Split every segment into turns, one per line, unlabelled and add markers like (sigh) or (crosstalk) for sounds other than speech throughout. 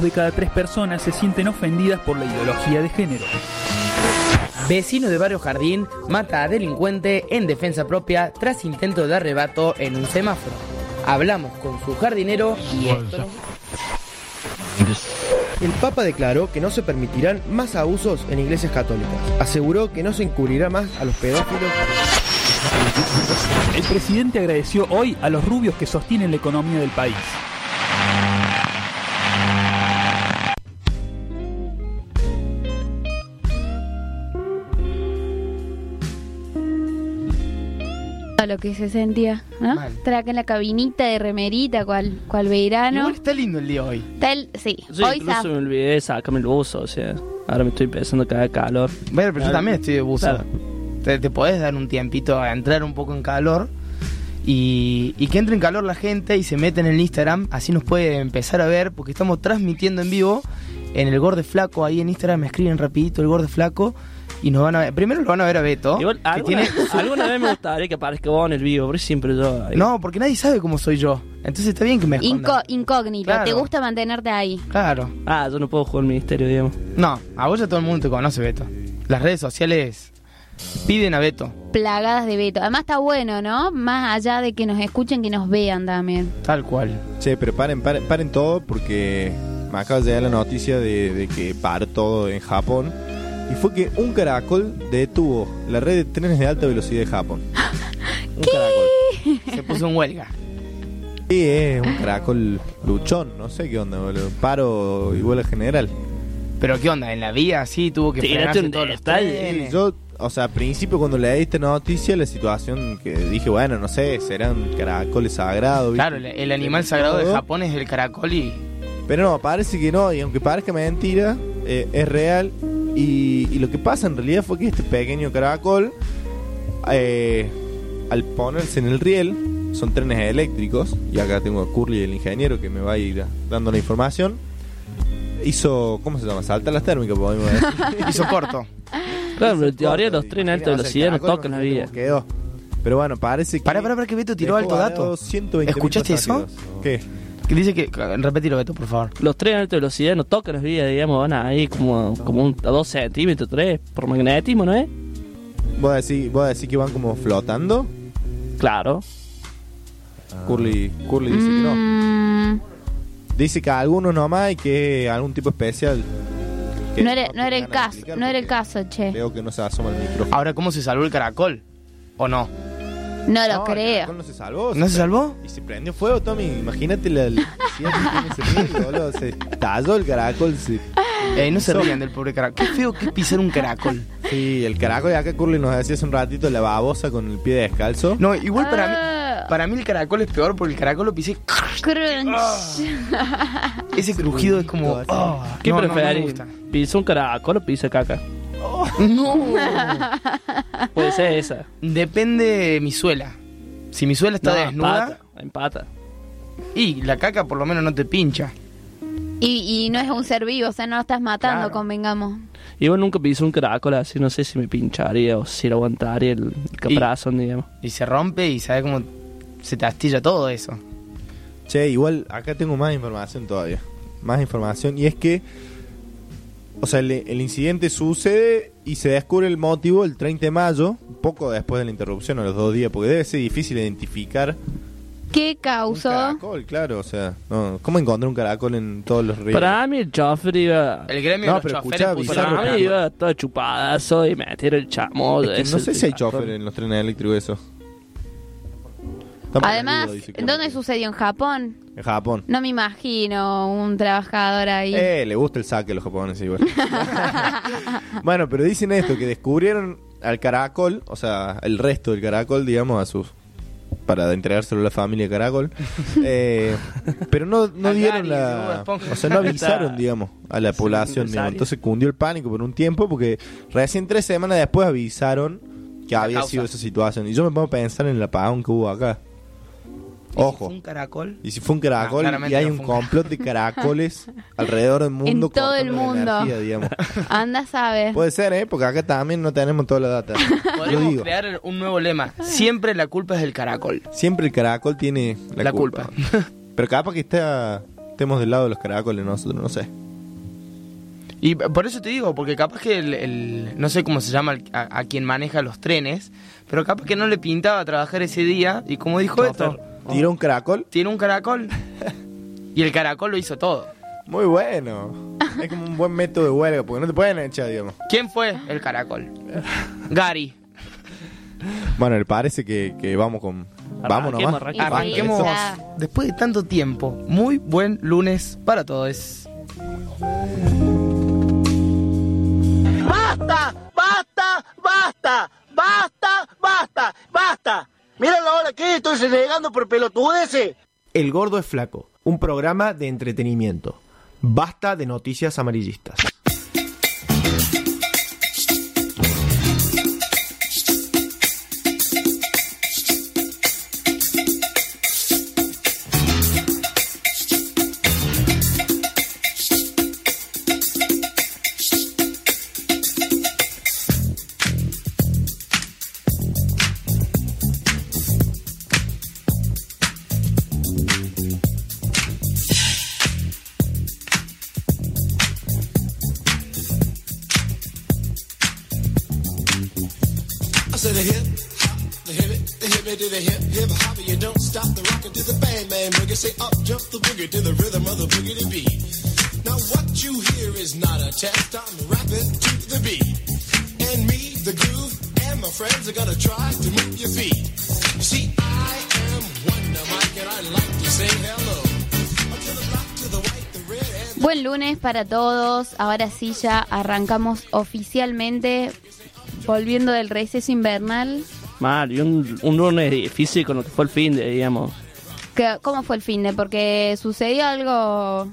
Dos de cada tres personas se sienten ofendidas por la ideología de género.
Vecino de Barrio Jardín mata a delincuente en defensa propia tras intento de arrebato en un semáforo. Hablamos con su jardinero y esto
El Papa declaró que no se permitirán más abusos en iglesias católicas. Aseguró que no se encubrirá más a los pedófilos.
El presidente agradeció hoy a los rubios que sostienen la economía del país.
A lo que se sentía, ¿no?
Mal.
Estar acá en la cabinita de remerita, cual, cual verano.
Igual está lindo el día hoy.
Está el- sí,
Yo
hoy
incluso me olvidé de sacarme el buzo, o sea, ahora me estoy empezando a caer calor.
Bueno, pero yo también estoy de buzo.
Claro.
Te, te podés dar un tiempito a entrar un poco en calor y, y que entre en calor la gente y se mete en el Instagram. Así nos puede empezar a ver porque estamos transmitiendo en vivo en el Gorde Flaco. Ahí en Instagram me escriben rapidito el Gorde Flaco y nos van a ver. Primero lo van a ver a Beto.
Igual,
que
alguna,
tiene- (laughs)
alguna vez me gustaría que aparezca vos en el vivo, pero siempre yo. ahí.
No, porque nadie sabe cómo soy yo. Entonces está bien que me escondan.
Inco- incógnito.
Claro.
Te gusta mantenerte ahí.
Claro.
Ah, yo no puedo jugar el ministerio, digamos.
No, a vos ya todo el mundo te conoce, Beto. Las redes sociales piden a Beto.
Plagadas de Beto. Además está bueno, ¿no? Más allá de que nos escuchen, que nos vean también.
Tal cual.
Che, pero paren, paren, paren todo porque me acaba de llegar la noticia de, de que paró todo en Japón. Y fue que un caracol detuvo la red de trenes de alta velocidad de Japón. (gasps) Un caracol.
Se puso en huelga.
Sí, es un caracol luchón, no sé qué onda, boludo. Paro y huelga general.
Pero qué onda, en la vía sí tuvo que frenarse todos los
detalle.
trenes.
Yo, o sea, al principio cuando leí esta noticia, la situación que dije, bueno, no sé, serán caracoles sagrados. ¿viste?
Claro, el, el animal sagrado de. Japón es el caracol y
Pero no, parece que no, y aunque parezca mentira, eh, es real. Y, y lo que pasa en realidad fue que este pequeño caracol, eh, al ponerse en el riel, son trenes eléctricos, y acá tengo a Curly, el ingeniero, que me va a ir dando la información. Hizo, ¿cómo se llama? Salta las térmicas, podemos decir. (laughs)
hizo corto.
Claro, pero en teoría los trenes de alta velocidad no tocan la vía.
Quedó. Pero bueno, parece que.
Pará, pará, pará, que Beto tiró alto dato.
varado 120.000
¿Escuchaste eso?
¿Qué?
Que dice que. Repetilo, Beto, por favor.
Los trenes de alta velocidad no tocan las vías, digamos, van ahí como, como un- a dos centímetros, tres, por magnetismo, ¿no es?
¿Vos decís, vos decís que van como flotando?
Claro.
Curly, Curly dice que no.
Mm,
Dice que algunos nomás y que algún tipo especial. que
no, era, no era el caso, no era el caso, che.
Veo que no se asoma el micrófono.
Ahora, ¿cómo se salvó el caracol? ¿O no?
No lo
No, el
creo.
caracol No se salvó.
¿No se salvó?
Y se prendió fuego, Tommy. Imagínate la electricidad que tiene ese riel, (laughs) boludo. Se talló el caracol. Sí.
Eh, no se rían del pobre caracol. Qué feo que es pisar un caracol.
Sí, el caracol. Y acá Curly nos decía hace un ratito la babosa con el pie descalzo.
No, igual para mí.
Ah,
Para mí el caracol es peor porque el caracol lo pisé.
crunch.
Ese crujido es como. oh,
¿Qué
no, no, no me
preferís?
gusta.
¿Pisa un caracol o pisa caca?
No. (laughs)
Puede ser esa.
Depende de mi suela. Si mi suela está
No,
desnuda.
empata, empata.
Y la caca por lo menos no te pincha.
Y, y no es un ser vivo, o sea, no lo estás matando,
Claro.
convengamos.
Y vos nunca pisé un caracol así, no sé si me pincharía o si lo aguantaría el, el caparazón, digamos.
Y se rompe y sabe cómo se te astilla todo eso.
Che, igual acá tengo más información todavía. Más información. Y es que. O sea, el, el incidente sucede y se descubre el motivo el 30 de mayo, poco después de la interrupción, a los dos días, porque debe ser difícil identificar
¿Qué
un
causó?
caracol, claro. O sea, no, ¿cómo encontrar un caracol en todos los ríos?
Para mí el chofer iba...
El gremio
No,
de los
pero
choferes puso
Para mí iba todo chupadazo y meter el chamo.
Es que
ese
no sé si hay chofer en los trenes eléctricos eso.
Además, ¿dónde sucedió? ¿En Japón?
En Japón.
No me imagino un trabajador ahí.
Eh, le gusta el saque a los japoneses igual. (laughs) bueno, pero dicen esto, que descubrieron al caracol, o sea, el resto del caracol, digamos, a sus para entregárselo a la familia caracol. (laughs) Eh, pero no, no dieron
de
la... O sea, no avisaron, digamos, a la población. digamos. Entonces cundió el pánico por un tiempo porque recién tres semanas después avisaron que
La
había
causa.
sido esa situación. Y yo me pongo a pensar en el apagón que hubo acá.
¿Y si
Ojo.
fue un caracol?
Y si fue un caracol
claramente
y hay
no
un complot de caracoles (laughs) alrededor del mundo.
En todo el mundo.
energía, digamos. (laughs)
Anda, sabe.
Puede ser, ¿eh? Porque acá también no tenemos toda la data. (laughs) Yo
Podríamos
digo,
crear un nuevo lema. Siempre la culpa es del caracol.
siempre el caracol tiene la,
La culpa.
Pero capaz que está, estemos del lado de los caracoles nosotros, no sé.
Y por eso te digo, porque capaz que el, el- no sé cómo se llama el- a, a quien maneja los trenes, pero capaz que no le pintaba trabajar ese día y como dijo esto,
Tiró un caracol.
tiene un caracol y el caracol lo hizo todo.
Muy bueno. Es como un buen método de huelga, porque no te pueden echar, digamos.
¿Quién fue el caracol? Gary.
Bueno, le parece que, que vamos con. Vamos
Arranquemos,
nomás.
arranquemos.
Arranquemos después de tanto tiempo. Muy buen lunes para todos.
¡Basta! ¡Basta! ¡Basta! ¡Basta! ¡Basta! ¡Basta! Mira la que estoy renegando por pelotudeces.
El Gordo es Flaco, un programa de entretenimiento. Basta de noticias amarillistas.
Said the hip, hop, the hip it, the hip it to the hip, hip hop, you don't stop the rockin' to the bang bang boogie. Say up, jump the boogie to the rhythm of the boogie beat. Now what you hear is not a test, I'm rapping to the beat. And me, the groove, and my friends are gonna try to move your feet. You see, I am Wonder Mike and I like to say hello.
Buen lunes para todos. Ahora sí ya arrancamos oficialmente volviendo del receso invernal.
Mal, y un, un lunes difícil con lo que fue el fin de, digamos.
¿Qué- ¿Cómo fue el fin de? Porque sucedió algo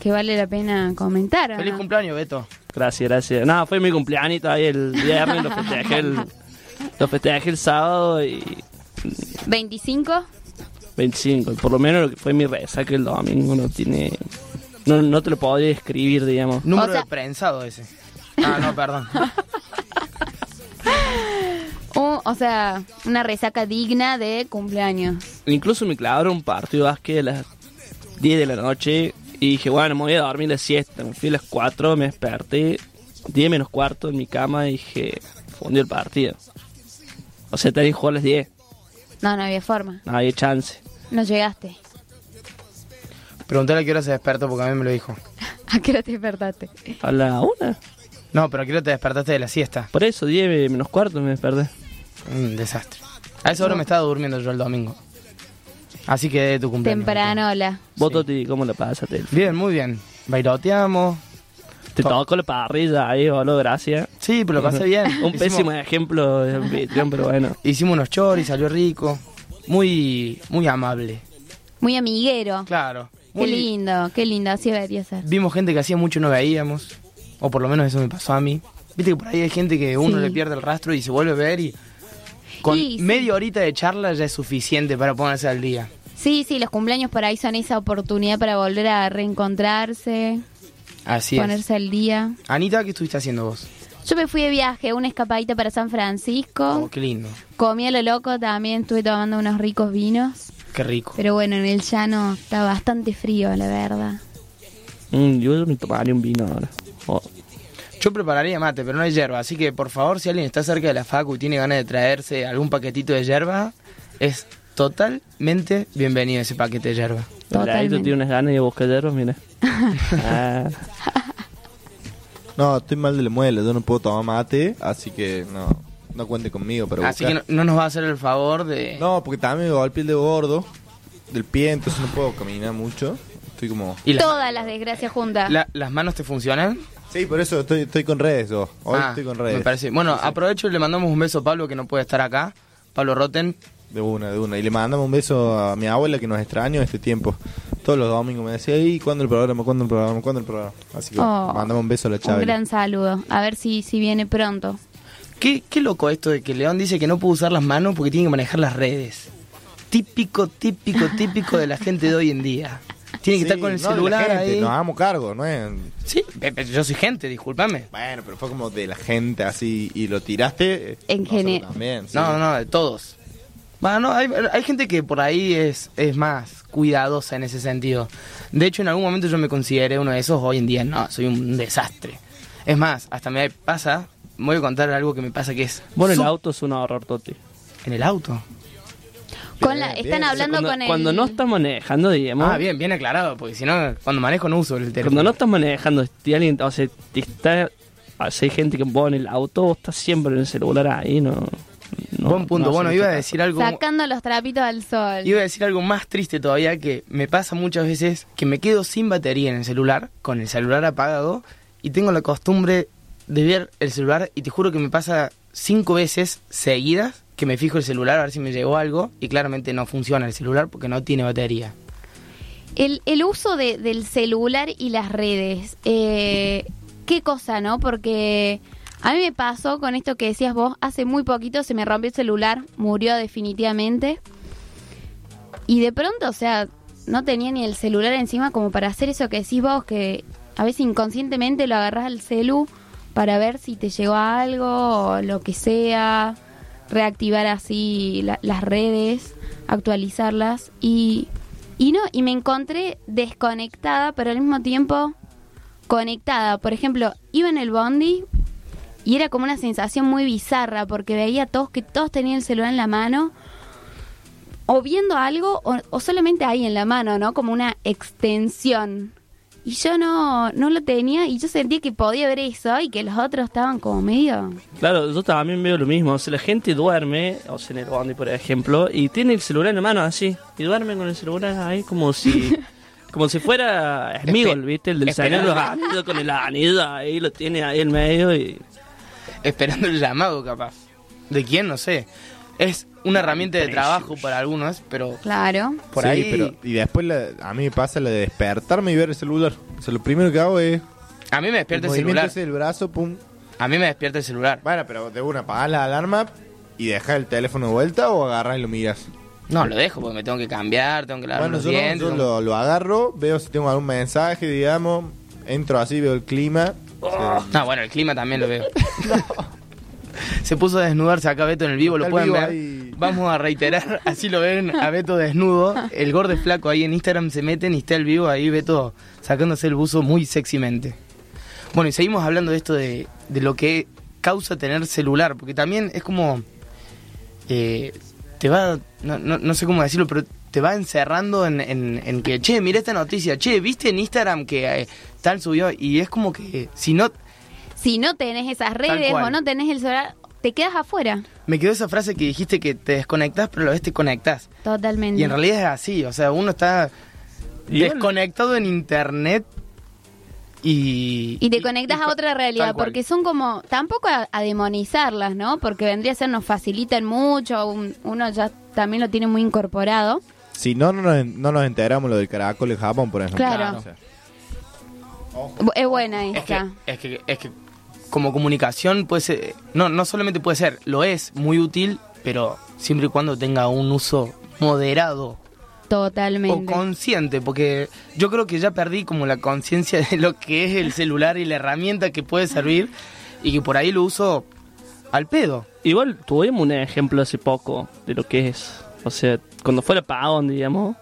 que vale la pena comentar. ¿o
Feliz
no?
cumpleaños, Beto.
Gracias, gracias. No, fue mi cumpleaños ahí el viernes, lo festejé el, (laughs) lo festejé el sábado y
25.
25. Por lo menos lo que fue mi resaca el domingo no tiene... No, no te lo podría escribir, digamos.
Número
O sea-
de prensado ese. Ah, no, perdón. (laughs)
Un- o sea, una resaca digna de cumpleaños.
Incluso me clavaron un partido de básquet a las 10 de la noche y dije, bueno, me voy a dormir la siesta. Me fui a las 4, me desperté 10 menos cuarto en mi cama y dije, fundió el partido. O sea, tenía que jugar a las 10,
No, no había forma.
no había chance.
No llegaste.
Preguntale a qué hora se despertó porque a mí me lo dijo. (laughs)
¿A qué hora te despertaste?
A la 1,
No, pero a qué hora te despertaste de la siesta.
por eso, 10 menos cuarto me desperté.
Un desastre. A esa hora me estaba durmiendo yo el domingo. Así que de tu cumpleaños.
Temprano, hola.
¿Vos,
Sí.
Toti, cómo la pasaste?
Bien, muy bien. Bailoteamos.
Te
To-
tocó la parrilla ahí, boludo, gracias.
Sí, pero lo pasé (laughs) bien.
Un
Hicimos-
pésimo ejemplo de anfitrión, pero bueno.
Hicimos unos choris, salió rico. Muy, muy amable.
Muy amiguero.
Claro.
Qué lindo, qué lindo. Así debería ser.
Vimos gente que hacía mucho no veíamos. O por lo menos eso me pasó a mí. Viste que por ahí hay gente que uno
Sí.
le pierde el rastro y se vuelve a ver y. Con
Sí, sí.
media horita de charla ya es suficiente para ponerse al día.
Sí, sí, los cumpleaños por ahí son esa oportunidad para volver a reencontrarse,
Así es.
ponerse al día.
Anita, ¿qué estuviste haciendo vos?
Yo me fui de viaje, una escapadita para San Francisco.
Oh, qué lindo.
Comí a lo loco también, estuve tomando unos ricos vinos.
Qué rico.
Pero bueno, en el llano está bastante frío, la verdad.
Mm, yo me tomaría un vino ahora. Oh,
Yo prepararía mate, pero no hay hierba. Así que, por favor, si alguien está cerca de la facu y tiene ganas de traerse algún paquetito de hierba, es totalmente bienvenido ese paquete de hierba.
Totalmente.
Totalmente.
tiene unas ganas de buscar hierbas, mira. (laughs) Ah,
No, estoy mal de la muela, yo no puedo tomar mate, así que no, no cuente conmigo para
Así que no, no nos va a hacer el favor de...
No, porque también me golpeé el de gordo del pie, entonces no puedo caminar mucho. Estoy como...
¿Y las-
Todas las desgracias juntas.
la- ¿Las manos te funcionan?
Sí, por eso estoy, estoy con redes. Hoy
Ah,
estoy con redes.
Me parece. Bueno, aprovecho y le mandamos un beso a Pablo que no puede estar acá. Pablo Roten.
De una, de una. Y le mandamos un beso a mi abuela que nos extraño este tiempo. Todos los domingos me decía, ¿y cuándo el programa? ¿Cuándo el programa? ¿Cuándo el programa? Así que
Oh,
mandamos un beso a la
Un
Chávez.
gran saludo. A ver si, si viene pronto.
¿Qué, qué loco esto de que León dice que no puede usar las manos porque tiene que manejar las redes. típico, típico, típico de la gente de hoy en día. Tiene que
Sí,
estar con el
no, de la
celular
gente,
ahí.
Nos hagamos cargo, ¿no es?
Sí, yo soy gente, discúlpame.
Bueno, pero fue como de la gente así y lo tiraste. eh,
En general.
Sí.
No, no, de todos. Bueno, no, hay, hay gente que por ahí es, es más cuidadosa en ese sentido. De hecho, en algún momento yo me consideré uno de esos, hoy en día no, soy un desastre. Es más, hasta me pasa, voy a contar algo que me pasa que es...
Bueno, el auto es un horror, Toti.
En el auto.
Con la, están
bien.
hablando
cuando,
con el...
cuando no estás manejando, digamos.
Ah, bien, bien aclarado, porque si no, cuando manejo no uso el teléfono.
Cuando no estás manejando, si alguien, o sea, está, o sea, hay gente que pone el auto, vos estás siempre en el celular ahí, no. no
Buen punto.
no
bueno, iba a decir algo...
Sacando los trapitos al sol.
Iba a decir algo más triste todavía que me pasa muchas veces que me quedo sin batería en el celular, con el celular apagado, y tengo la costumbre de ver el celular y te juro que me pasa cinco veces seguidas que me fijo el celular a ver si me llegó algo y claramente no funciona el celular porque no tiene batería.
El, el uso de- del celular y las redes, eh, qué cosa, ¿no? Porque a mí me pasó con esto que decías vos, hace muy poquito se me rompió el celular, murió definitivamente. Y de pronto, o sea, no tenía ni el celular encima como para hacer eso que decís vos, que a veces inconscientemente lo agarras al celu para ver si te llegó algo o lo que sea, reactivar así la- las redes, actualizarlas y, y no, y me encontré desconectada, pero al mismo tiempo conectada. Por ejemplo, iba en el bondi y era como una sensación muy bizarra porque veía a todos que todos tenían el celular en la mano o viendo algo o, o solamente ahí en la mano, ¿no? Como una extensión. Y yo no, no lo tenía y yo sentía que podía ver eso y que los otros estaban como medio...
Claro, yo también veo lo mismo. O sea, la gente duerme, o sea, en el bondi, por ejemplo, y tiene el celular en la mano así. Y duermen con el celular ahí como si. (laughs) Como si fuera Smigol, ¿viste? El del Señor los Anillos con el anillo ahí, lo tiene ahí en medio y.
Esperando el llamado capaz. ¿De quién? No sé. Es una herramienta de trabajo para algunos, pero
Claro.
por
Sí,
ahí...
pero y después la- a mí me pasa la de despertarme y ver el celular. O sea, lo primero que hago es
A mí me despierta el,
movimiento
celular.
del brazo, pum.
A mí me despierta el celular.
Bueno, pero de una apagar la alarma y dejar el teléfono de vuelta o agarrar y lo miras.
No, lo dejo porque me tengo que cambiar, tengo que lavar
Bueno,
los
yo, no,
dientes.
yo
tengo-
lo, lo agarro, veo si tengo algún mensaje, digamos, entro así, veo el clima. o sea,
No, bueno, el clima también lo veo. (laughs) Se puso a desnudarse acá Beto en el vivo, lo
Está el
pueden
vivo
ver.
ahí.
Vamos a reiterar, (laughs) así lo ven a Beto desnudo. El gordo flaco ahí en Instagram se meten y está el vivo ahí Beto sacándose el buzo muy sexymente. Bueno, y seguimos hablando de esto de, de lo que causa tener celular, porque también es como... eh, te va, no, no, no sé cómo decirlo, pero te va encerrando en, en- en que, che, mira esta noticia, che, viste en Instagram que eh, tal subió, y es como que si no,
Si no tenés esas redes o no tenés el celular, te quedas afuera.
Me quedó esa frase que dijiste que te desconectás, pero a la vez te conectás.
Totalmente.
Y en realidad es así, o sea, uno está
Y bueno.
desconectado en internet y...
Y te conectas
y-
a otra realidad, porque son como, tampoco a, a demonizarlas, ¿no? Porque vendría a ser, nos facilitan mucho, un- uno ya también lo tiene muy incorporado.
Si no, no nos, no nos enteramos lo del caracol en Japón, por ejemplo.
Claro.
O sea,
Bu- Es buena
Es que,
esta.
es que, es que como comunicación puede ser, no, no solamente puede ser, lo es muy útil, pero siempre y cuando tenga un uso moderado o
Totalmente.
consciente, porque yo creo que ya perdí como la conciencia de lo que es el celular y la herramienta que puede servir y que por ahí lo uso al pedo.
Igual tuvimos un ejemplo hace poco de lo que es. O sea, cuando fue el apagón, digamos,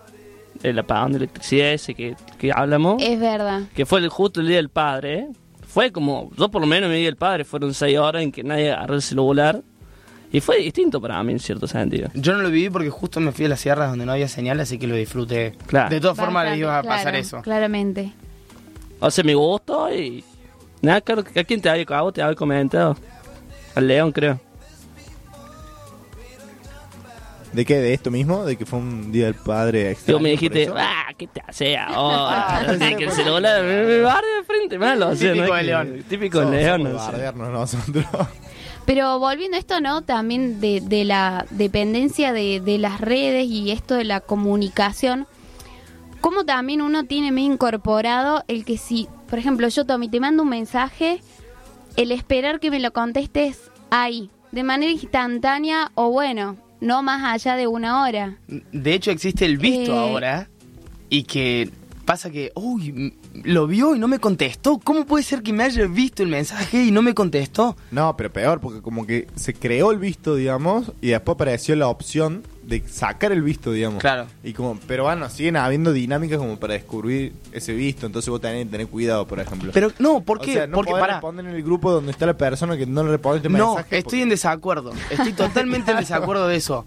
el apagón de electricidad ese que, que hablamos,
Es verdad.
que fue el, justo el día del padre, ¿eh? Fue como, yo por lo menos mi día del padre fueron seis horas en que nadie agarró el celular. Y fue distinto para mí en cierto sentido.
Yo no lo viví porque justo me fui a las sierras donde no había señal, así que lo disfruté.
Claro.
De todas formas les iba a pasar
claro,
eso.
Claramente.
O sea, me gustó y... Nada, claro, que a quién te había cagado, te había comentado. Al León, creo.
¿De qué? ¿De esto mismo? ¿De que fue un día del padre
Yo
extraño?
me dijiste, ah, ¿qué te hace ahora? Así que el celular me, me barde de frente, malo. O sea,
Típico
no
de
que-
León.
Típico de
Somos-
León.
bardearnos nosotros.
Pero volviendo a esto, ¿no? También de, de la dependencia de, de las redes y esto de la comunicación, como también uno tiene muy incorporado el que si, por ejemplo, yo, Tommy, te mando un mensaje, el esperar que me lo contestes ahí, de manera instantánea o bueno, no más allá de una hora.
De hecho, existe el visto
Eh.
ahora y que pasa que, uy, lo vio y no me contestó. ¿Cómo puede ser que me haya visto el mensaje y no me contestó?
No, pero peor, porque como que se creó el visto, digamos, y después apareció la opción de sacar el visto, digamos.
Claro.
Y como, pero bueno, siguen habiendo dinámicas como para descubrir ese visto, entonces vos tenés que tener cuidado, por ejemplo.
Pero no, ¿por
O
qué?
sea, no
Porque para.
en el grupo donde está la persona que no le respondiste
No,
mensaje.
estoy en desacuerdo. Estoy totalmente en (laughs) desacuerdo de eso.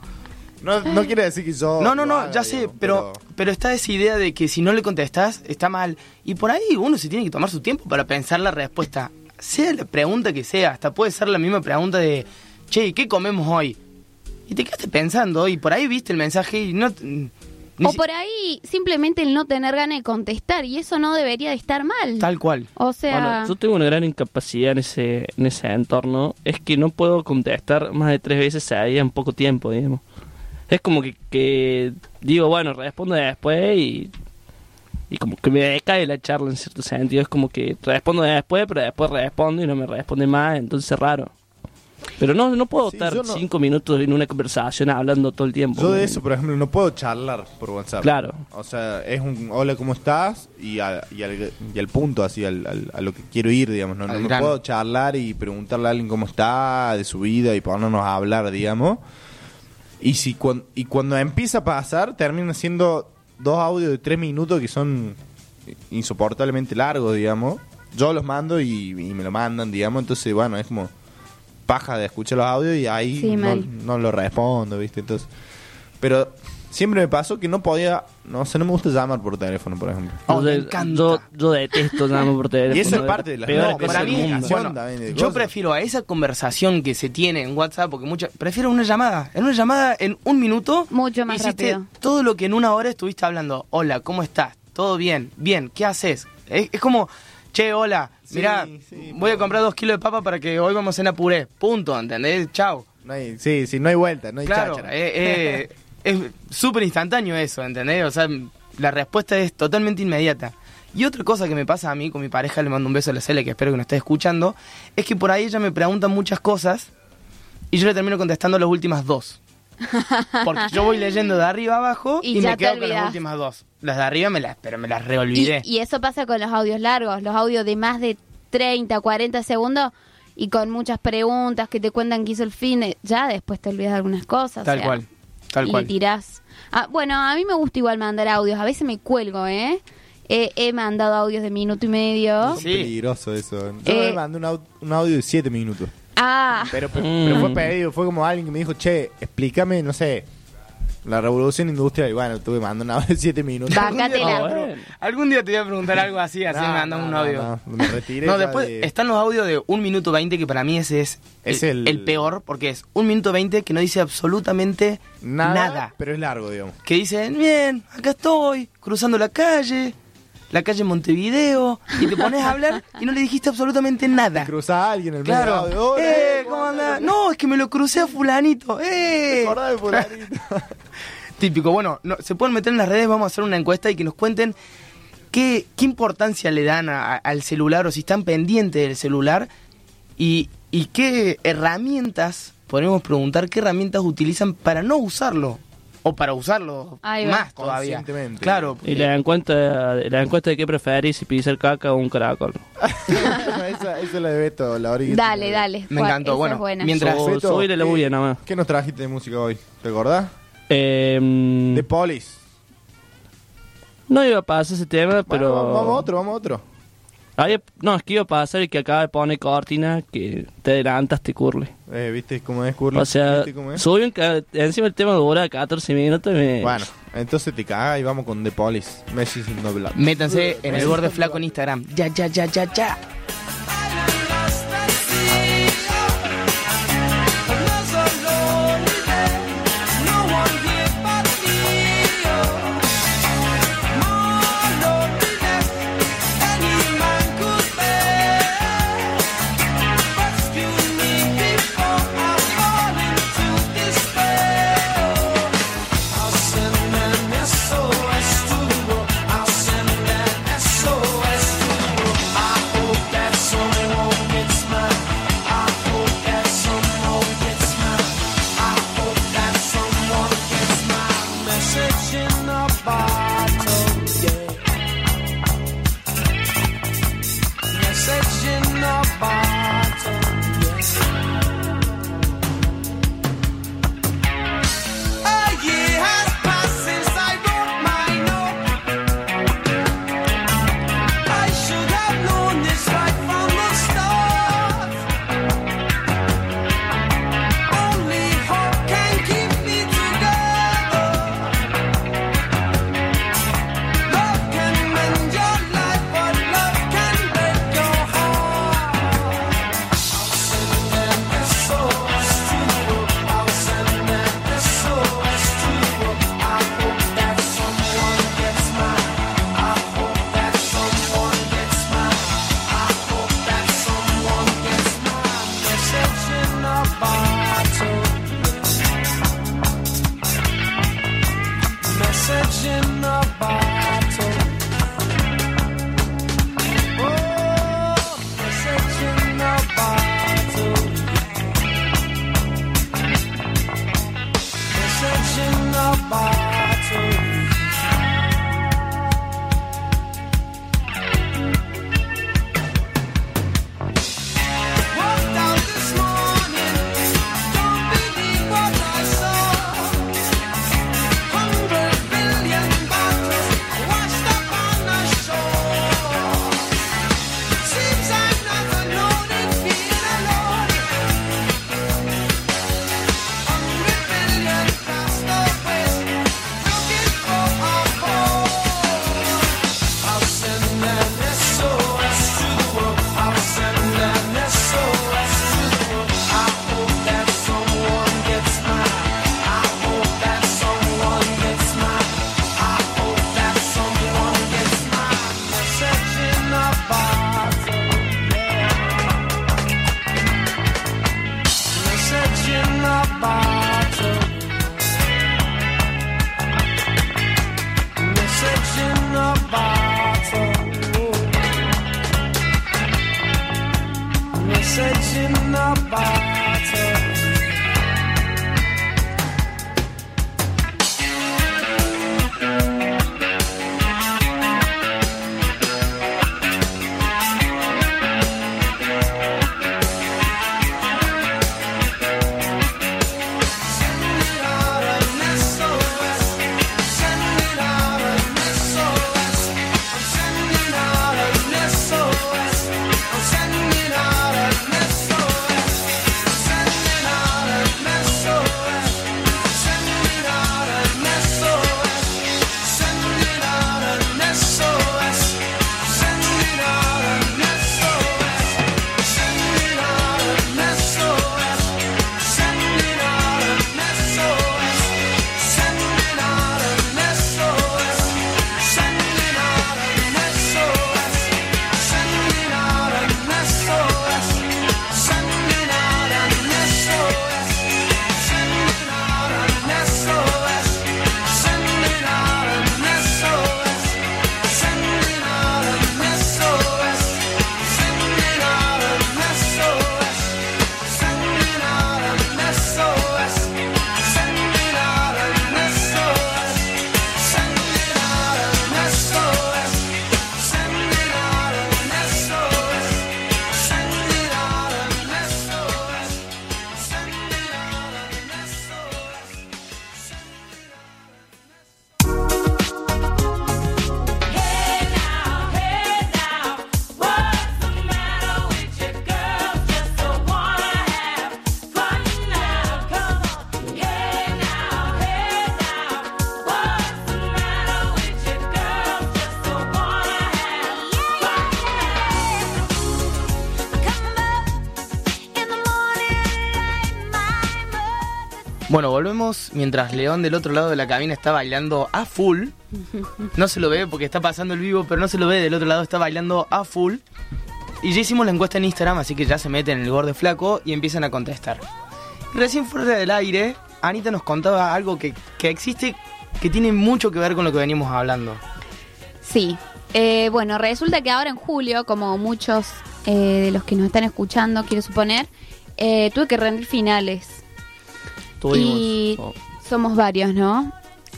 No, no quiere decir que yo.
No, no, no,
haga,
ya sé,
digamos,
pero, pero está esa idea de que si no le contestas, está mal. Y por ahí uno se tiene que tomar su tiempo para pensar la respuesta. Sea la pregunta que sea, hasta puede ser la misma pregunta de, che, ¿qué comemos hoy? Y te quedaste pensando y por ahí viste el mensaje y no... ni
O por ahí simplemente el no tener ganas de contestar y eso no debería de estar mal.
Tal cual.
O sea,
Bueno, yo tengo una gran incapacidad en ese, en ese entorno. Es que no puedo contestar más de tres veces a día en poco tiempo, digamos. Es como que, que digo, bueno, respondo después y, y como que me decae la charla en cierto sentido. Es como que respondo después, pero después respondo y no me responde más, entonces es raro. Pero no, no puedo
Sí,
estar
no-
cinco minutos en una conversación hablando todo el tiempo.
Yo de eso, por ejemplo, no puedo charlar por WhatsApp.
Claro.
O sea, es un hola, ¿cómo estás? Y, a- y, al, y al punto, así, al, al- a lo que quiero ir, digamos. No, no, no puedo charlar y preguntarle a alguien cómo está, de su vida y ponernos a hablar, digamos. Y, si cuan- y cuando empieza a pasar, termina siendo dos audios de tres minutos que son insoportablemente largos, digamos. Yo los mando y, y me lo mandan, digamos. Entonces, bueno, es como paja de escuchar los audios y ahí
Sí,
no, no lo respondo, ¿viste? Entonces, pero siempre me pasó que no podía, no sé, no me gusta llamar por teléfono, por ejemplo.
Oh,
Yo,
me
yo, yo detesto llamar por teléfono.
Y eso es parte de las
peores
no,
para mí,
bueno,
yo prefiero a esa conversación que se tiene en WhatsApp, porque mucha, prefiero una llamada. En una llamada, en un minuto,
Mucho más
hiciste
rápido.
todo lo que en una hora estuviste hablando. Hola, ¿cómo estás? ¿Todo bien? Bien, ¿qué haces? Es, es como, che, hola,
Sí,
mirá,
sí,
voy a comprar dos kilos de papa para que hoy vamos a cenar puré. Punto, ¿entendés? Chau.
No hay, sí, sí, no hay vuelta, no hay
Claro,
cháchara.
eh, eh, es súper instantáneo eso, ¿entendés? O sea, la respuesta es totalmente inmediata. Y otra cosa que me pasa a mí con mi pareja, le mando un beso a la Cele, que espero que nos esté escuchando, es que por ahí ella me pregunta muchas cosas y yo le termino contestando las últimas dos. (laughs) Porque yo voy leyendo de arriba abajo
Y
me quedo con las últimas dos. Las de arriba me las, pero me las reolvidé.
y eso pasa con los audios largos, los audios de más de 30, 40 segundos y con muchas preguntas que te cuentan que hizo el fin, eh, ya después te olvidas de algunas cosas.
Tal
o sea,
cual, tal
y
cual.
le tirás. Ah, bueno, a mí me gusta igual mandar audios, a veces me cuelgo, ¿eh? Eh, he mandado audios de minuto y medio.
Es
Sí.
peligroso eso. Yo
Eh.
me mandé un, au- un audio de 7 minutos.
Ah,
Pero, pe-
Mm.
pero fue pedido, fue como alguien que me dijo, che, explícame, no sé, la revolución industrial. Y bueno, tuve mandando un audio de 7 minutos.
Bácatela.
Ah, bueno.
Algún día te voy a preguntar algo así, así
No,
me mandas
no,
un
no,
audio.
no, (laughs) me retiré
No,
ya
después
de-
están los audios de un minuto 20 que para mí ese es,
Es
el, peor porque es un minuto 20 que no dice absolutamente
nada,
nada.
pero es largo, digamos.
Que dice, bien, acá estoy, cruzando la calle, la calle Montevideo, y te pones a hablar y no le dijiste absolutamente nada.
Cruza a alguien en el
Claro.
audio. Hola,
eh, ¿cómo? No, es que me lo crucé a fulanito.
¿Te
Eh.
de fulanito? (laughs)
Típico. Bueno, no, se pueden meter en las redes, vamos a hacer una encuesta y que nos cuenten qué, qué importancia le dan a- al celular o si están pendientes del celular y, y qué herramientas, podemos preguntar qué herramientas utilizan para no usarlo o para usarlo más todavía. Claro.
Y la encuesta, la encuesta de qué preferís, si pisar caca o un caracol. (laughs)
esa, esa es la de Beto, la original.
dale, dale.
Me encantó.
esa
Bueno,
es buena.
mientras-
So-
Beto,
subile la
¿qué-
bulla nomás.
¿Qué nos trajiste de música hoy? ¿Te acordás?
Eh,
De Polis.
no iba a pasar ese tema, pero...
Bueno, vamos a otro, vamos a otro.
Había- no, es que iba a pasar el que acaba de poner cortina que te adelantas, te curle.
Eh, ¿Viste cómo es, Curly?
O sea, ca- encima el tema dura 14 minutos y me...
Bueno, entonces te cagas y vamos con The Police. Messi sin doblar.
Métanse en el borde flaco en Instagram. Ya, ya, ya, ya, ya. Mientras León del otro lado de la cabina está bailando a full. No se lo ve porque está pasando el vivo, pero no se lo ve del otro lado, está bailando a full. Y ya hicimos la encuesta en Instagram, así que ya se meten en el borde flaco y empiezan a contestar. Recién fuera del aire, Anita nos contaba algo que, que existe que tiene mucho que ver con lo que venimos hablando.
Sí. Eh, bueno, resulta que ahora en julio, como muchos eh, de los que nos están escuchando, quiero suponer, eh, tuve que rendir finales.
Tuvimos.
Y
oh,
somos varios, ¿no?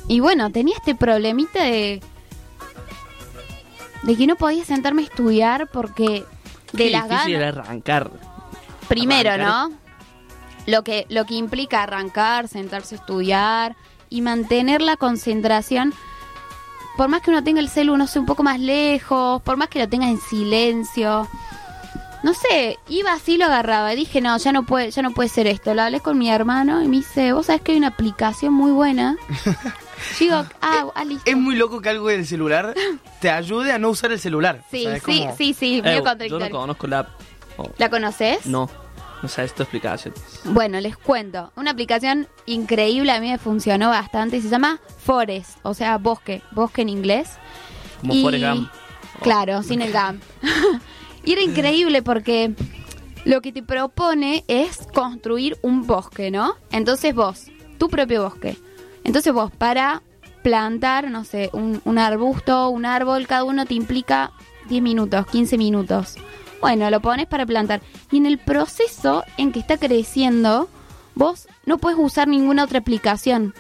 Y bueno, tenía este problemita de. de que no podía sentarme a estudiar porque de
qué
las
difícil
ganas.
era arrancar.
Primero,
arrancar.
¿no? Lo que, lo que implica arrancar, sentarse a estudiar y mantener la concentración. Por más que uno tenga el celu, no sé, un poco más lejos, por más que lo tenga en silencio. No sé, iba así, lo agarraba. Y dije, no, ya no puede, ya no puede ser esto. Lo hablé con mi hermano y me dice, vos sabés que hay una aplicación muy buena. Yo (laughs) digo, ah, ah, listo.
Es muy loco que algo del celular te ayude a no usar el celular.
Sí,
O sea,
sí,
como-
sí, sí,
Eh, yo no conozco la app. Oh,
¿La conoces?
no, no sé esta explicación.
Bueno, les cuento. Una aplicación increíble, a mí me funcionó bastante. Se llama Forest, o sea, bosque, bosque en inglés.
Como
Y-
Forrest Gump.
Claro, sin el GAMP. (laughs) y era increíble porque lo que te propone es construir un bosque, ¿no? Entonces vos, tu propio bosque. Entonces vos, para plantar, no sé, un, un arbusto, un árbol, cada uno te implica 10 minutos, 15 minutos. Bueno, lo pones para plantar. Y en el proceso en que está creciendo, vos no puedes usar ninguna otra aplicación.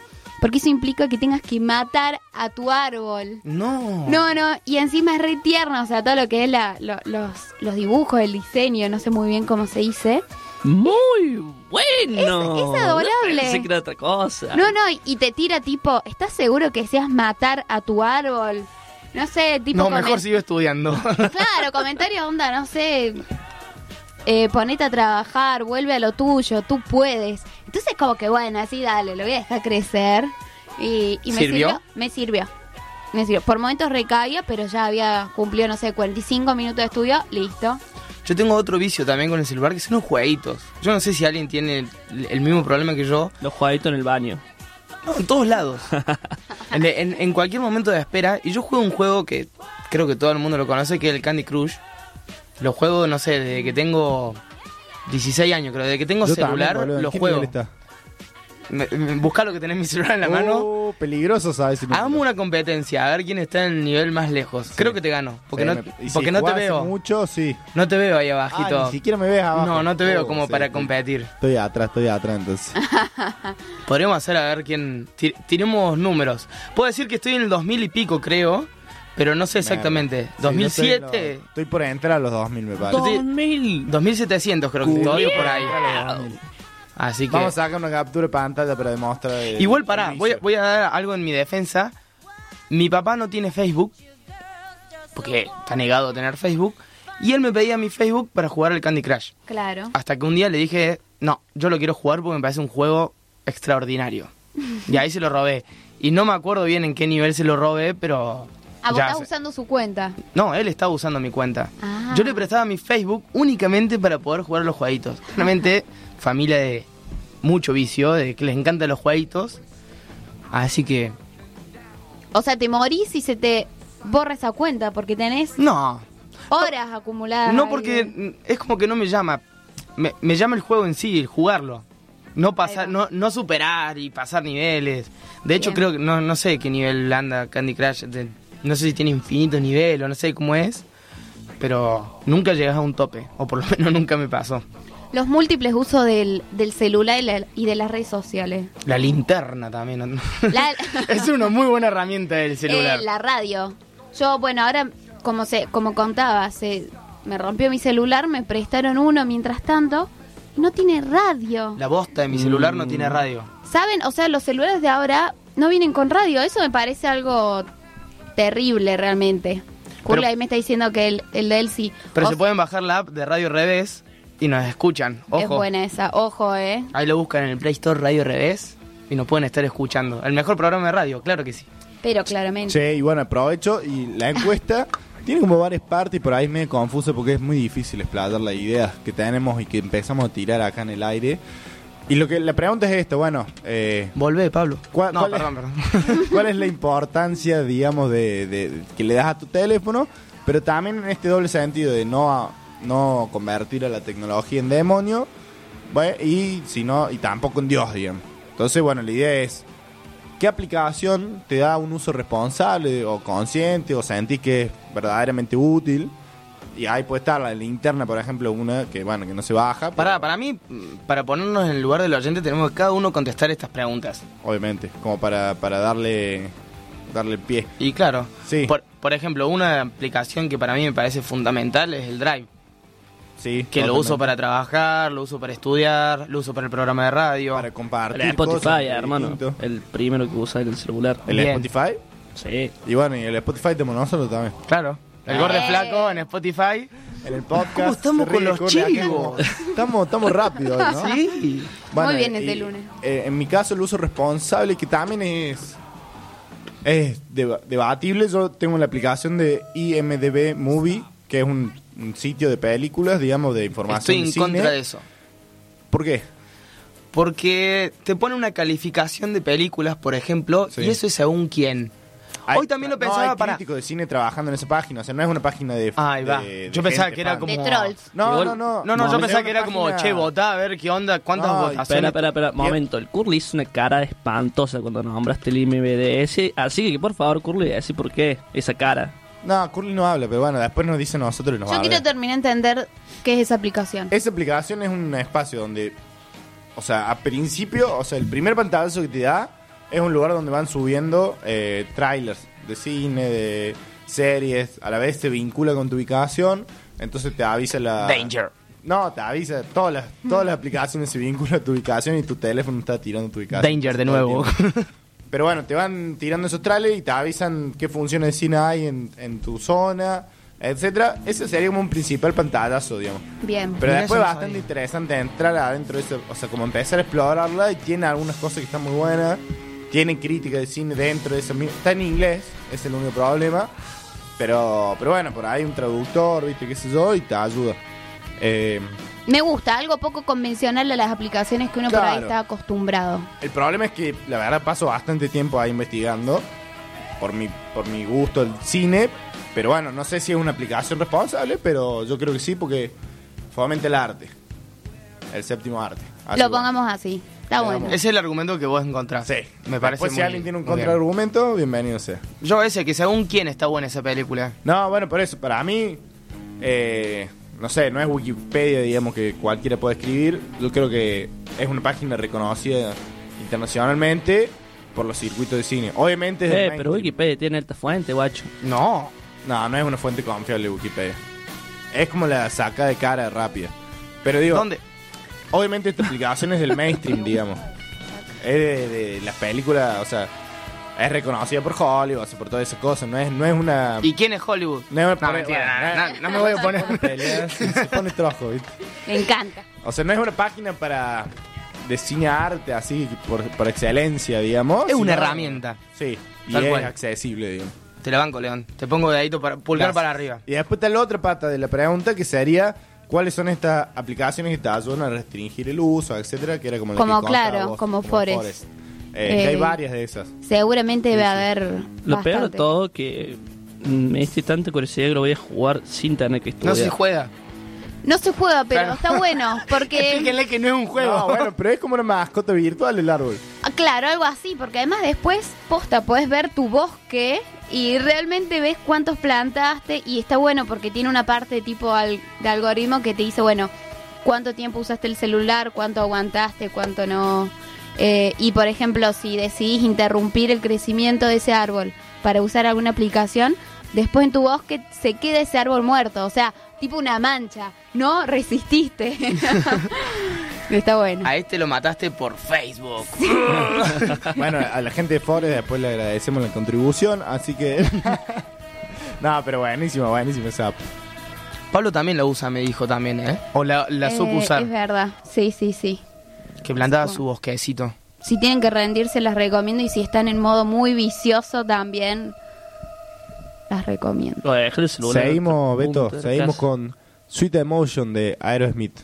Porque eso implica que tengas que matar a tu árbol.
No.
No, no, y encima es re tierno, o sea, todo lo que es la, lo- los, los dibujos, el diseño, no sé muy bien cómo se dice.
Muy bueno.
Es- es adorable.
Pensé que era otra cosa.
No, no, y te tira tipo, ¿estás seguro que seas matar a tu árbol? No sé, tipo...
No, mejor sigo estudiando.
Claro, comentario onda, no sé, eh, ponete a trabajar, vuelve a lo tuyo, tú puedes. Entonces como que bueno, así dale, lo voy a dejar crecer. Y, y me
¿Sirvió?
sirvió. Me sirvió. Me sirvió. Por momentos recaía, pero ya había cumplido, no sé, 45 minutos de estudio, listo.
Yo tengo otro vicio también con el celular que son los jueguitos. Yo no sé si alguien tiene el, el mismo problema que yo.
Los jueguitos en el baño.
No, en todos lados. (laughs) en, en- en cualquier momento de espera. Y yo juego un juego que creo que todo el mundo lo conoce, que es el Candy Crush. Lo juego, no sé, desde que tengo 16 años, creo. Desde que tengo
Yo
celular,
también, boludo. ¿En
lo
qué
juego.
está?
Me- me- Busca lo que tenés mi celular en la mano.
Oh, peligroso, ¿sabes? Si
Hagamos una competencia, a ver quién está en el nivel más lejos. Creo que te gano, porque
Sí,
no,
me- y si
porque no te veo.
mucho, sí.
No te veo ahí
Ah,
abajito.
ni siquiera me ves abajo.
no, no te veo
Oh,
como
sí,
para competir.
Estoy atrás, estoy atrás, entonces. (laughs)
Podríamos hacer a ver quién. ti- Tiremos números. Puedo decir que estoy en el 2000 y pico, creo. Pero no sé exactamente.
Sí, yo estoy en
2007.
los- Estoy por entrar a los 2000, me parece.
2000.
2700 creo que todavía por ahí.
Entrar a los 2000.
Así que.
Vamos a sacar una captura de pantalla para demostrar. el-
Igual pará, voy, a- voy a dar algo en mi defensa. Mi papá no tiene Facebook. Porque está negado a tener Facebook. Y él me pedía mi Facebook para jugar al Candy Crush.
Claro.
Hasta que un día le dije, no, yo lo quiero jugar porque me parece un juego extraordinario. (laughs) Y ahí se lo robé. Y no me acuerdo bien en qué nivel se lo robé, pero...
Ah, vos
ya
estás usando su cuenta.
No, él estaba usando mi cuenta.
Ah.
Yo le prestaba mi Facebook únicamente para poder jugar a los jueguitos. Realmente, familia de mucho vicio, de que les encantan los jueguitos. Así que,
O sea, te morís y se te borra esa cuenta porque tenés
no.
horas acumuladas.
No
ahí.
porque es como que no me llama. Me, me llama el juego en sí, el jugarlo. No pasar, no, no superar y pasar niveles. De hecho,
Bien.
creo que no, no sé qué nivel anda Candy Crush. de- no sé si tiene infinito nivel o no sé cómo es. Pero nunca llegas a un tope. O por lo (laughs) menos nunca me pasó.
Los múltiples usos del, del celular y, la- y de las redes sociales.
La linterna también.
La- (laughs)
es una muy buena herramienta del celular.
Eh, la radio. Yo, bueno, ahora, como se, como contaba, se me rompió mi celular, me prestaron uno mientras tanto. y No tiene radio.
La bosta de mi celular no tiene radio.
¿Saben? O sea, los celulares de ahora no vienen con radio. Eso me parece algo terrible realmente. Julia
Pero-
ahí me está diciendo que el, el de él sí.
Pero
O
se pueden bajar la app de Radio Revés y nos escuchan. Ojo.
Es buena esa. Ojo, ¿eh?
Ahí lo buscan en el Play Store Radio Revés y nos pueden estar escuchando. El mejor programa de radio, claro que sí.
Pero claramente.
Che, y bueno, aprovecho y la encuesta (laughs) tiene como varias partes y por ahí me confuso porque es muy difícil explayar las ideas que tenemos y que empezamos a tirar acá en el aire. Y lo que la pregunta es esto, bueno, eh,
Volvé, Pablo.
¿Cuál-
no,
cuál es-
perdón, perdón. (laughs)
¿cuál es la importancia, digamos, de, de- que le das a tu teléfono? Pero también en este doble sentido de no, no convertir a la tecnología en demonio bueno, y, sino, y tampoco en Dios, digamos. Entonces, bueno, la idea es, ¿qué aplicación te da un uso responsable o consciente o sentís que es verdaderamente útil? Y ahí puede estar la linterna, por ejemplo, una que, bueno, que no se baja. pero-
Para, para mí, para ponernos en el lugar del oyente, tenemos que cada uno contestar estas preguntas.
Obviamente, como para, para darle, darle pie.
Y claro,
Sí.
por, por ejemplo, una aplicación que para mí me parece fundamental es el Drive.
Sí,
Que lo uso para trabajar, lo uso para estudiar, lo uso para el programa de radio.
para compartir
El Spotify,
cosas
hermano. El primero que usa en el celular.
el
Bien.
Spotify
Sí.
y bueno y el Spotify tenemos nosotros también
Claro. El. Gordo
Eh.
Flaco en Spotify.
en el podcast
¿Cómo estamos con los chivos?
estamos estamos rápidos ¿no?
Sí.
Muy bien este
y,
lunes.
eh, en mi caso el uso responsable que también es es deba- debatible yo tengo la aplicación de IMDb Movie que es un, un sitio de películas digamos de información
Estoy
de
en
cine.
contra de eso.
¿por qué?
Porque te pone una calificación de películas, por ejemplo,
Sí.
y eso es según quién.
Hay-
Hoy también lo
no,
pensaba
hay
para.
de cine trabajando en esa página o sea no es una página de
Ahí va.
de- de
Yo pensaba
gente
que era como.
De trolls.
no no no
No, no, yo pensaba que era como, che, votá a ver qué onda, cuántas
No,
votaciones.
Espera, espera, espera, momento. El Curly hizo una cara espantosa cuando nombraste el IMBDS. Así que, por favor, Curly, así por qué esa cara.
No, Curly no habla, pero bueno, después nos dice a nosotros y nos va
Yo
a
quiero
ver.
terminar de entender qué es esa aplicación.
Esa aplicación es un espacio donde, o sea, a principio, o sea, el primer pantallazo que te da es un lugar donde van subiendo eh, trailers de cine, de series, a la vez te vincula con tu ubicación, entonces te avisa la...
Danger.
No, te avisa, todas las, todas las aplicaciones se vinculan a tu ubicación y tu teléfono está tirando tu ubicación.
Danger de nuevo.
Pero bueno, te van tirando esos trailers y te avisan qué funciones de cine hay en, en tu zona, etcétera. Ese sería como un principal pantallazo, digamos.
Bien.
Pero después
no
bastante
sabía.
interesante entrar adentro de eso, o sea, como empezar a explorarla y tiene algunas cosas que están muy buenas, tiene crítica de cine dentro de eso mismo. Está en inglés, es el único problema, pero pero bueno, por ahí un traductor, viste, qué sé yo, y te ayuda. Eh,
Me gusta, algo poco convencional a las aplicaciones que uno por ahí está acostumbrado.
el problema es que la verdad paso bastante tiempo ahí investigando por mi, por mi gusto el cine, pero bueno, no sé si es una aplicación responsable, pero yo creo que sí porque fomenta el arte, el séptimo arte. Así
Lo
bueno.
pongamos así. Está bueno.
es el argumento que vos encontrás.
Sí,
Me parece
Después, si
muy-
alguien tiene un
muy bien.
contraargumento, bienvenido sea.
Yo ese, que según quién está buena esa película.
No, bueno, por eso, para mí, eh, no sé, no es Wikipedia, digamos, que cualquiera puede escribir. Yo creo que es una página reconocida internacionalmente por los circuitos de cine. Obviamente es
Eh, pero Wikipedia tiene alta fuente, guacho.
No.
No, no es una fuente confiable Wikipedia. Es como la saca de cara rápida. Pero digo,
¿Dónde?
Obviamente esta aplicación es del mainstream, digamos. Es de, de las películas, o sea, es reconocida por Hollywood, o sea, por todas esas cosas. No es, no es una...
¿Y quién es Hollywood?
No, me
No, mentira,
bueno,
no, no me voy a poner.
Pelea, (laughs) se, se pone trojo, ¿viste?
Me encanta.
O sea, no es una página para de cine arte así por, por excelencia, digamos.
Es una
sino-
herramienta.
Sí, y
Tal
es
cual.
accesible, digamos.
Te la banco, León. Te pongo dedito para pulgar
Gracias.
para arriba.
Y después está la otra pata de la pregunta que sería ¿cuáles son estas aplicaciones que te ayudan a restringir el uso, etcétera? Que era como la
Como
que
claro,
vos,
como Forest.
Eh, hay
Eh,
varias de esas.
Seguramente debe
Sí, sí.
haber.
Lo peor de todo que me diste tanta curiosidad que lo voy a jugar sin tener que estudiar.
No se juega.
No se juega, pero
Claro.
está bueno. (laughs) Porque.
Explíquenle que no es un juego.
No, bueno, pero es como una mascota virtual el árbol.
Ah, Claro, algo así, porque además después, posta, podés ver tu bosque y realmente ves cuántos plantaste y está bueno porque tiene una parte tipo al- de algoritmo que te dice, bueno, cuánto tiempo usaste el celular, cuánto aguantaste, cuánto no. Eh, y por ejemplo, si decidís interrumpir el crecimiento de ese árbol para usar alguna aplicación, después en tu bosque se queda ese árbol muerto, o sea, tipo una mancha, no resististe. (laughs) está bueno.
A este lo mataste por Facebook. (laughs)
Bueno, a la gente de Forest después le agradecemos la contribución, así que... (laughs) no, pero buenísimo, buenísimo esa app.
Pablo también la usa, me dijo también, ¿eh? O la, la supo
Eh,
usar.
Es verdad, sí, sí, sí.
Que plantaba su bosquecito.
Si tienen que rendirse, las recomiendo. Y si están en modo muy vicioso, también las recomiendo.
Seguimos, Beto, seguimos con Sweet Emotion de Aerosmith.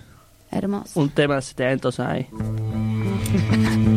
Hermoso.
Un tema de 70 ahí. (laughs)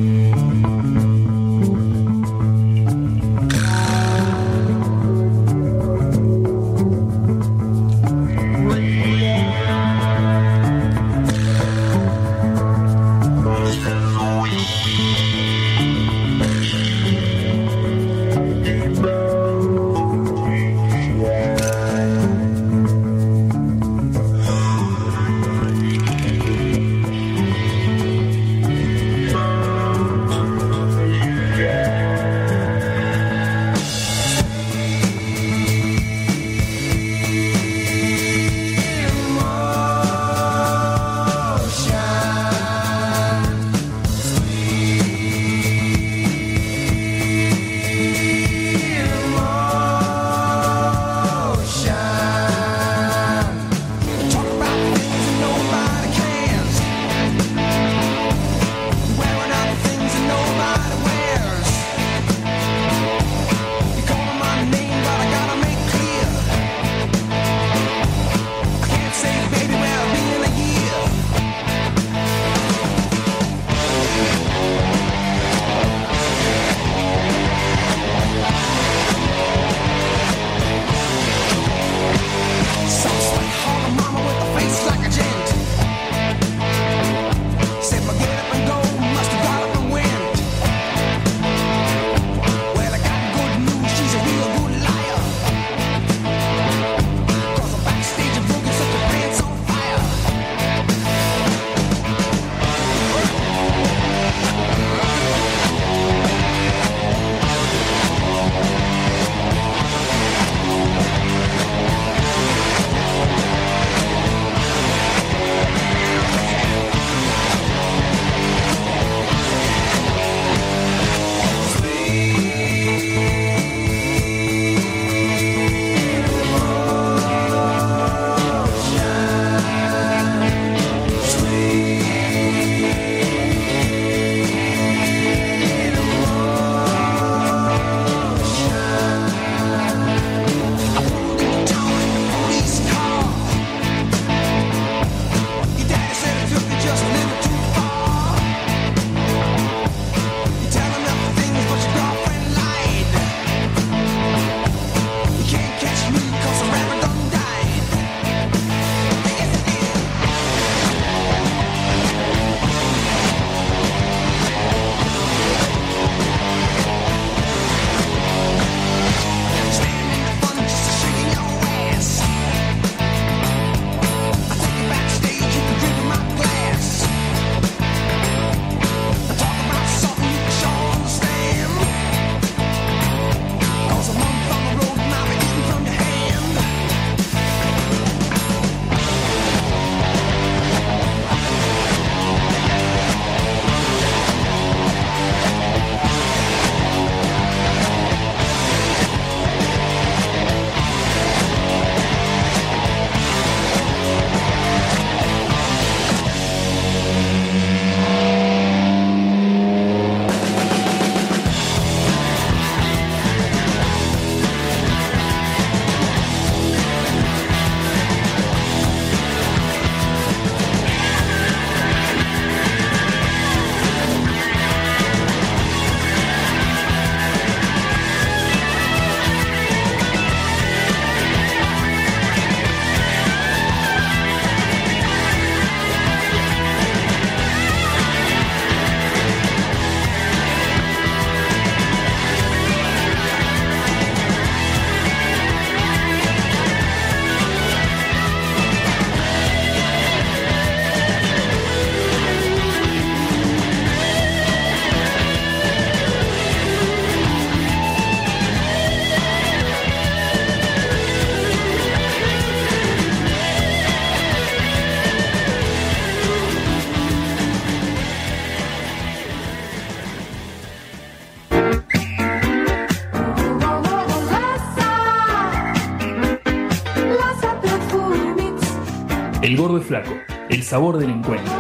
Flaco, el sabor del encuentro.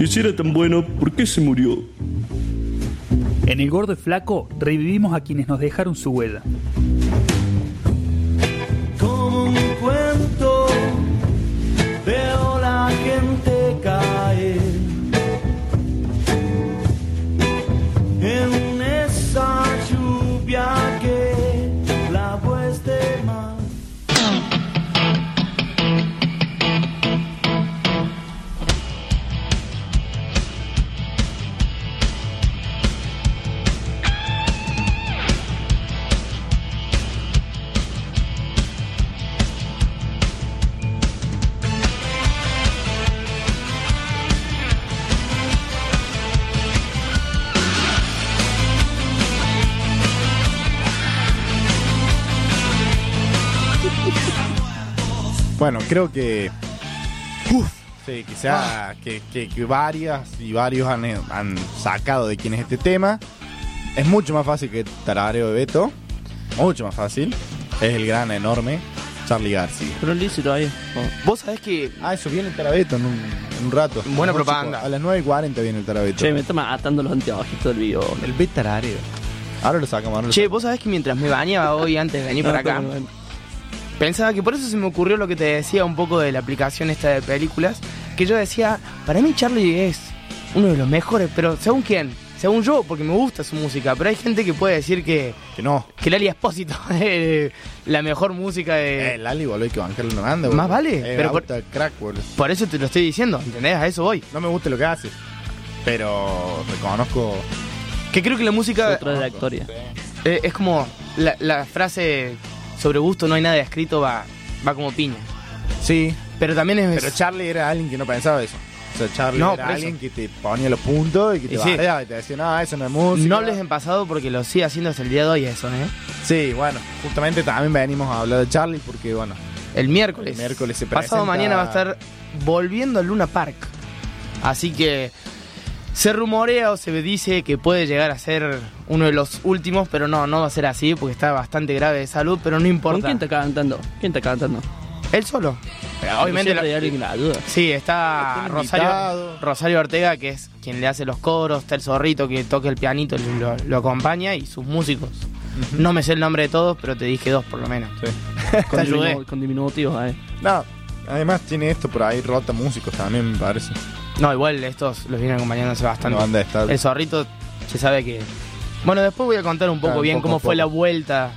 Y si era tan bueno, ¿por qué se murió?
En el gordo y flaco revivimos a quienes nos dejaron su huella.
Creo que. Uf, sí, que, sea, que, que- que varias y varios han, han sacado de quién es este tema. Es mucho más fácil que Tarareo de Beto. Mucho más fácil. Es el gran, enorme Charlie García.
Pero Lizzy todavía.
Vos sabés que.
Ah, eso viene el Tarabeto en un, en un rato.
Buena propaganda.
A las 9 y 40 viene el Tarabeto.
Che, me está matando los anteojitos del video.
El Betarareo. Ahora lo sacamos. Ahora lo
Che,
sacamos.
vos sabés que mientras me bañaba hoy antes de venir para acá, pensaba que por eso se me ocurrió lo que te decía un poco de la aplicación esta de películas, que yo decía, para mí Charlie es uno de los mejores, pero según quién, según yo, porque me gusta su música, pero hay gente que puede decir que,
Que no.
que Lali Espósito (laughs) es la mejor música de...
Eh, Lali, boludo, hay que bancarle una banda,
Más
boludo.
vale,
Eh,
pero por-
crack, boludo.
Por eso te lo estoy diciendo, ¿entendés? A eso voy.
No me gusta lo que hace. Pero reconozco.
Que creo que la música
Otra de la historia.
eh, es como la, la frase sobre gusto no hay nada escrito va, va como piña.
Sí,
Pero también es...
Pero Charlie era alguien que no pensaba eso. O sea, Charlie
No,
era alguien que te ponía los puntos y que te
Y sí.
y te decía, no, eso no es música.
No hables en pasado porque lo sigue haciendo hasta el día de hoy eso, ¿eh?
Sí, bueno, justamente también venimos a hablar de Charlie porque, bueno,
El miércoles.
el miércoles se
Pasado
presenta-
mañana va a estar volviendo al Luna Park. Así que se rumorea o se dice que puede llegar a ser uno de los últimos, pero no, no va a ser así porque está bastante grave de salud, pero no
¿Con
importa.
quién está cantando? ¿Quién está cantando?
Él solo. Pero obviamente la-
ayuda.
Sí, está Rosario. Rosario Ortega, que es quien le hace los coros, está el zorrito que toca el pianito, lo, lo acompaña, y sus músicos. No me sé el nombre de todos, pero te dije dos por lo menos.
Sí. (laughs)
Con, diminu- con diminutivos, eh.
No, además tiene esto por ahí, rota músicos también, me parece.
No, igual estos los vienen acompañando hace bastante.
estable.
El zorrito se sabe que. Bueno, después voy a contar un poco
Claro,
bien
poco
cómo fue
poco.
la vuelta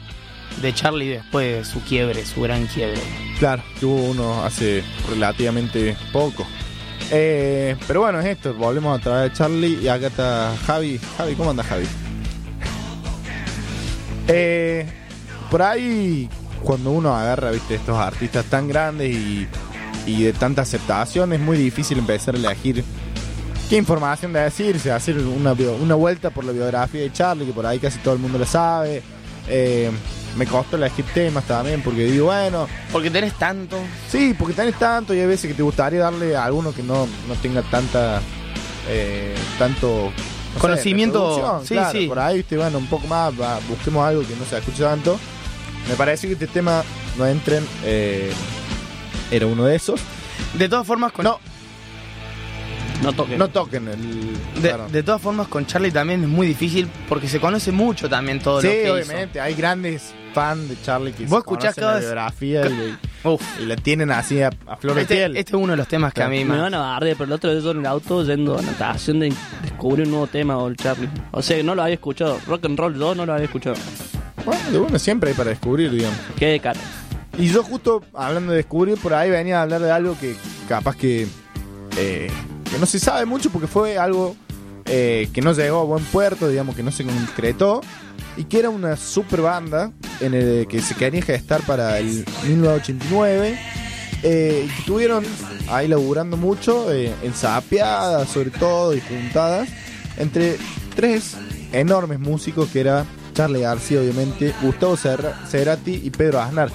de Charlie después de su quiebre, su gran quiebre.
Claro, que hubo uno hace relativamente poco. Eh, pero bueno, es esto, volvemos a traer a Charlie y acá está Javi. Javi, ¿cómo anda Javi? (laughs) Eh, por ahí, cuando uno agarra, viste, estos artistas tan grandes y, y de tanta aceptación, es muy difícil empezar a elegir qué información decirse, hacer una, una vuelta por la biografía de Charlie, que por ahí casi todo el mundo la sabe. Eh, me costó elegir temas también, porque digo, bueno,
Porque tenés tanto.
Sí, porque tenés tanto y hay veces que te gustaría darle a alguno que no, no tenga tanta eh, tanto no
Conocimiento, sí,
claro,
sí.
por ahí bueno un poco más va, busquemos algo que no se escuche tanto me parece que este tema no entren eh, era uno de esos
De todas formas, con.
no
No toquen.
no toquen el
De,
claro.
de todas formas, con Charlie también es muy difícil porque se conoce mucho también todo
sí
lo que hizo.
obviamente hay grandes fans de Charlie que
Vos
se
escuchás cada
la
vez-
biografía y, (laughs)
Uf.
y la tienen así a, a flor de
Este,
piel
este es uno de los temas que a mí
Me
más.
van a barrer, pero el otro día yo en el auto yendo a natación de descubrir un nuevo tema o el Charlie. O sea, no lo había escuchado. Rock and Roll 2 no lo había escuchado.
bueno, de bueno siempre hay para descubrir digamos
Qué de cara.
Y yo justo hablando de descubrir, por ahí venía a hablar de algo que capaz que, eh, que no se sabe mucho porque fue algo eh, que no llegó a buen puerto, digamos que no se concretó, y que era una super banda en el que se quería gestar para el 1989, eh, estuvieron ahí laburando mucho, eh, sobre todo, y juntadas, entre tres enormes músicos que era Charlie García, obviamente, Gustavo Cerra- Cerati y Pedro Aznar.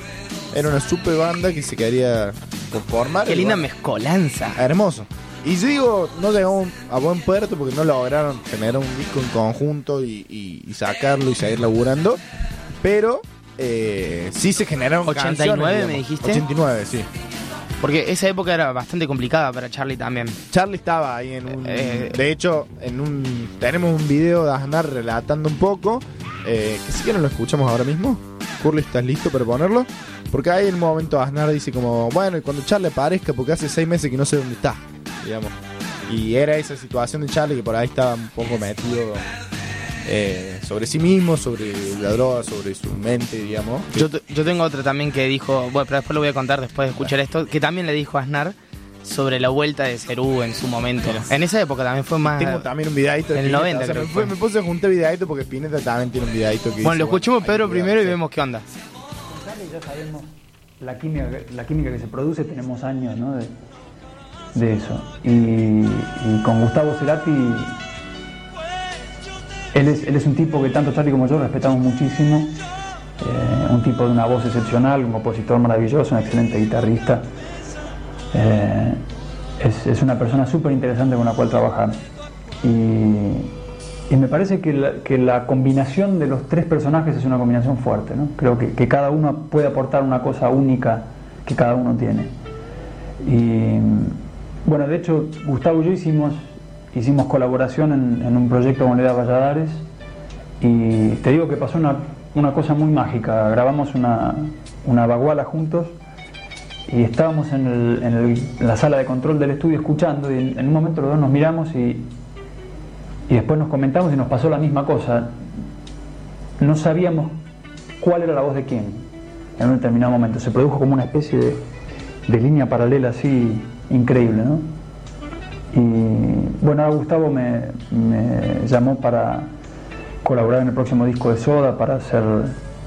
Era una super banda que se quería conformar.
Qué
y
linda
bueno,
mezcolanza.
Hermoso. Y yo digo, no llegó a buen puerto porque no lograron generar un disco en conjunto y, y- y sacarlo y seguir laburando. Pero eh, sí se generaron
89
canciones,
me
digamos.
dijiste.
89, sí.
Porque esa época era bastante complicada para Charlie también.
Charlie estaba ahí en un.
Eh,
de hecho, en un. Tenemos un video de Aznar relatando un poco. eh, que si quieren lo escuchamos ahora mismo. Curly, ¿estás listo para ponerlo? Porque ahí en un momento Aznar dice como, bueno, y cuando Charlie aparezca, porque hace seis meses que no sé dónde está, digamos. Y era esa situación de Charlie que por ahí estaba un poco metido eh, sobre sí mismo, sobre la droga, sobre su mente, digamos.
Yo, yo tengo otra también que dijo, bueno, pero después lo voy a contar después de escuchar esto, que también le dijo a Aznar sobre la vuelta de Cerú en su momento. En esa época también fue más...
Tengo también un videito de
En el
Spinetta,
90
o sea,
creo
me, fue- me puse a juntar videito porque Spinetta también tiene un videito que
Bueno,
dice,
lo escuchemos
hay
Pedro primero y vemos qué onda.
ya sabemos la química, la química que se produce, tenemos años ¿no? de, de eso. Y, y con Gustavo Cerati, él es, un tipo que tanto Charlie como yo respetamos muchísimo, eh, un tipo de una voz excepcional, un compositor maravilloso, un excelente guitarrista. Eh, es, una persona súper interesante con la cual trabajar. Y, me parece que la, combinación de los tres personajes es una combinación fuerte. Creo que, que cada uno puede aportar una cosa única que cada uno tiene. Y bueno, de hecho, Gustavo y yo hicimos, hicimos colaboración en, un proyecto con Leda Valladares y te digo que pasó una, una cosa muy mágica. Grabamos una, una baguala juntos y estábamos en, en la sala de control del estudio escuchando y en, en un momento los dos nos miramos y, y después nos comentamos y nos pasó la misma cosa. No sabíamos cuál era la voz de quién en un determinado momento. Se produjo como una especie de, de línea paralela así increíble, ¿no? Y bueno, ahora Gustavo me, llamó para colaborar en el próximo disco de Soda, para hacer,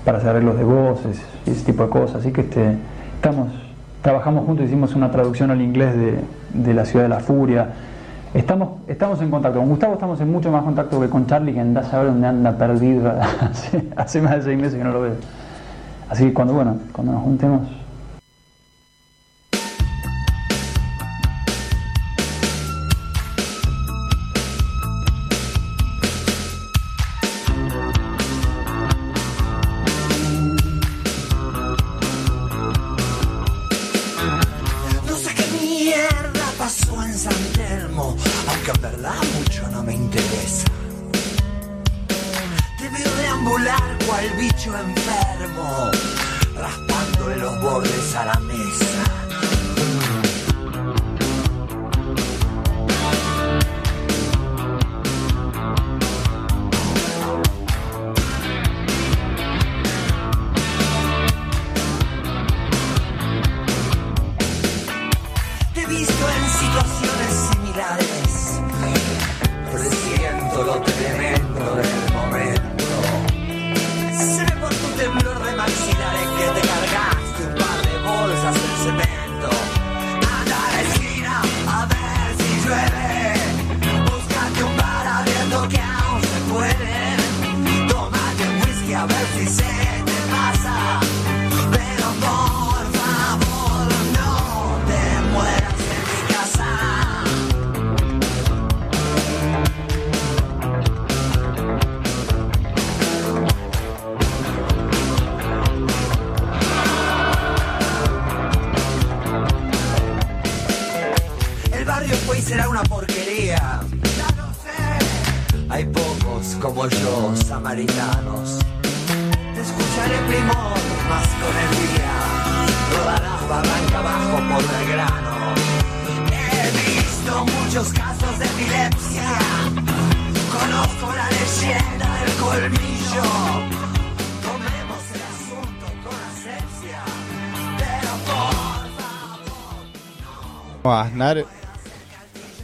para hacer arreglos de voces y ese tipo de cosas. Así que este, estamos, trabajamos juntos, hicimos una traducción al inglés de, de La Ciudad de la Furia. Estamos, estamos en contacto. Con Gustavo estamos en mucho más contacto que con Charlie, que anda a saber dónde anda perdido (laughs) hace, hace más de seis meses que no lo veo. Así que cuando, bueno, cuando nos juntemos,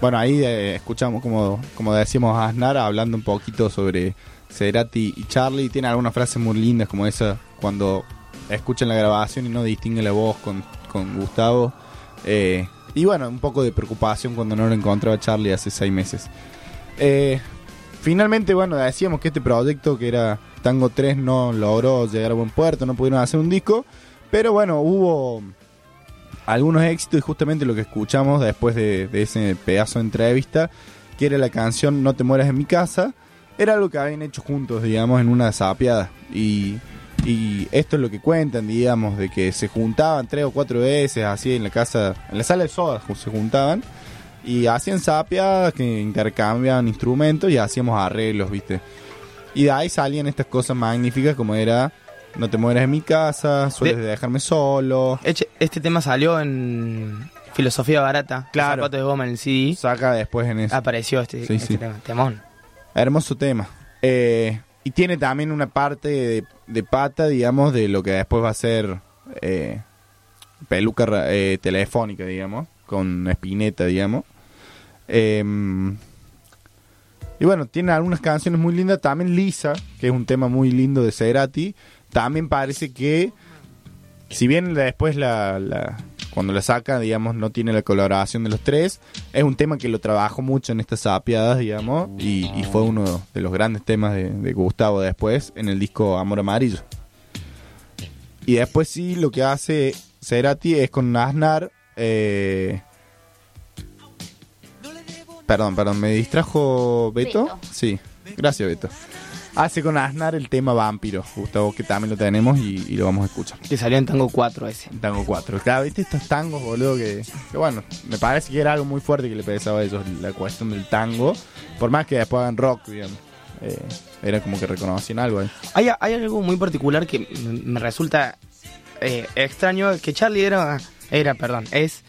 bueno, ahí eh, escuchamos como, como decimos a Aznar hablando un poquito sobre Cerati y Charlie. Tiene algunas frases muy lindas como esa cuando escuchan la grabación y no distinguen la voz con, con Gustavo. Eh, y bueno, un poco de preocupación cuando no lo encontraba Charlie hace seis meses. Eh, finalmente, bueno, decíamos que este proyecto que era Tango 3 no logró llegar a buen puerto, no pudieron hacer un disco. Pero bueno, hubo algunos éxitos y justamente lo que escuchamos después de, ese pedazo de entrevista, que era la canción No te mueras en mi casa, era algo que habían hecho juntos, digamos, en una sapiada. Y esto es lo que cuentan, digamos, de que se juntaban tres o cuatro veces así en la casa, en la sala de soda ju- se juntaban y hacían sapiadas que intercambiaban instrumentos y hacíamos arreglos, ¿viste? Y de ahí salían estas cosas magníficas como era No te mueras en mi casa, sueles dejarme solo.
Este tema salió en Filosofía Barata,
Claro.
Zapatos de Goma en el CD.
Saca después en eso.
Apareció este,
Sí,
este
sí.
tema, temón.
Hermoso tema. Eh, y tiene también una parte de, de pata, digamos, de lo que después va a ser eh, peluca eh, telefónica, digamos, con espineta, digamos. Eh, y bueno, tiene algunas canciones muy lindas. También Lisa, que es un tema muy lindo de Cerati. También parece que, si bien después la, la- cuando la saca, digamos, no tiene la colaboración de los tres, es un tema que lo trabajó mucho en estas sapiadas, digamos, y, y fue uno de los grandes temas de, de Gustavo después en el disco Amor Amarillo. Y después sí, lo que hace Cerati es con Aznar. eh, Perdón, perdón, me distrajo Beto.
Beto.
Sí, gracias Beto. Hace con Aznar el tema Vampiro, Gustavo, que también lo tenemos y, y lo vamos a escuchar.
Que salió en Tango 4 ese.
Tango 4. Claro, viste estos tangos, boludo, que, que bueno, me parece que era algo muy fuerte que le pesaba a ellos, la cuestión del tango. Por más que después hagan rock, digamos. Eh, era como que reconocían algo ahí.
Hay, hay algo muy particular que me resulta eh, extraño, que Charlie era, era perdón, es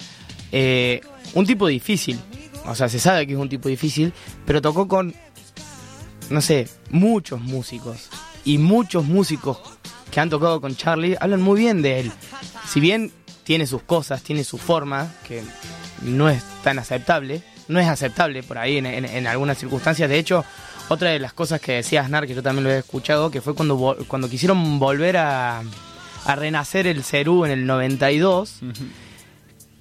eh, un tipo difícil. O sea, se sabe que es un tipo difícil, pero tocó con, no sé, muchos músicos. Y muchos músicos que han tocado con Charlie hablan muy bien de él. Si bien tiene sus cosas, tiene su forma, que no es tan aceptable, no es aceptable por ahí en, en- en algunas circunstancias. De hecho, otra de las cosas que decía Aznar, que yo también lo he escuchado, que fue cuando, cuando quisieron volver a, a renacer el Cerú en el 92,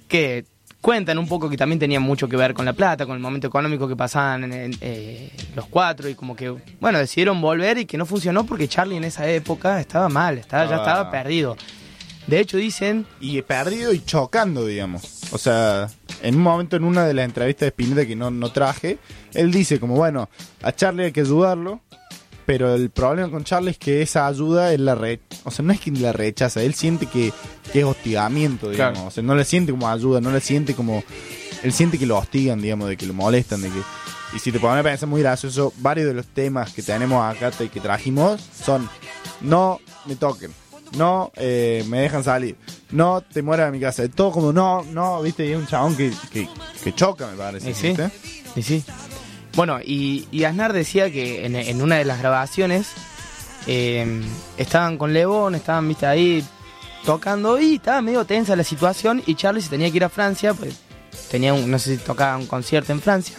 que cuentan un poco que también tenía mucho que ver con la plata, con el momento económico que pasaban eh, los cuatro y como que, bueno, decidieron volver y que no funcionó porque Charlie en esa época estaba mal, estaba, ya
Estaba-
estaba perdido. De hecho dicen...
Y perdido y chocando, digamos. O sea, en un momento en una de las entrevistas de Spinetta que no, no traje, él dice como, bueno, a Charlie hay que ayudarlo, pero el problema con Charlie es que esa ayuda él la re... O sea, no es que la rechaza, él siente que, que es hostigamiento, digamos.
Claro.
O sea, no le siente como ayuda, no le siente como... Él siente que lo hostigan, digamos, de que lo molestan, de que... Y si te pones a pensar muy gracioso, varios de los temas que tenemos acá y que trajimos son no me toquen, no eh, me dejan salir, no te mueras de mi casa. Todo como no, no, viste, y es un chabón que, que, que choca, me parece.
Y sí,
¿viste?
y sí. Bueno, y, y Aznar decía que en, en una de las grabaciones eh, estaban con Lebón, estaban, viste, ahí tocando y estaba medio tensa la situación y Charlie se tenía que ir a Francia, pues tenía un, no sé si tocaba un concierto en Francia.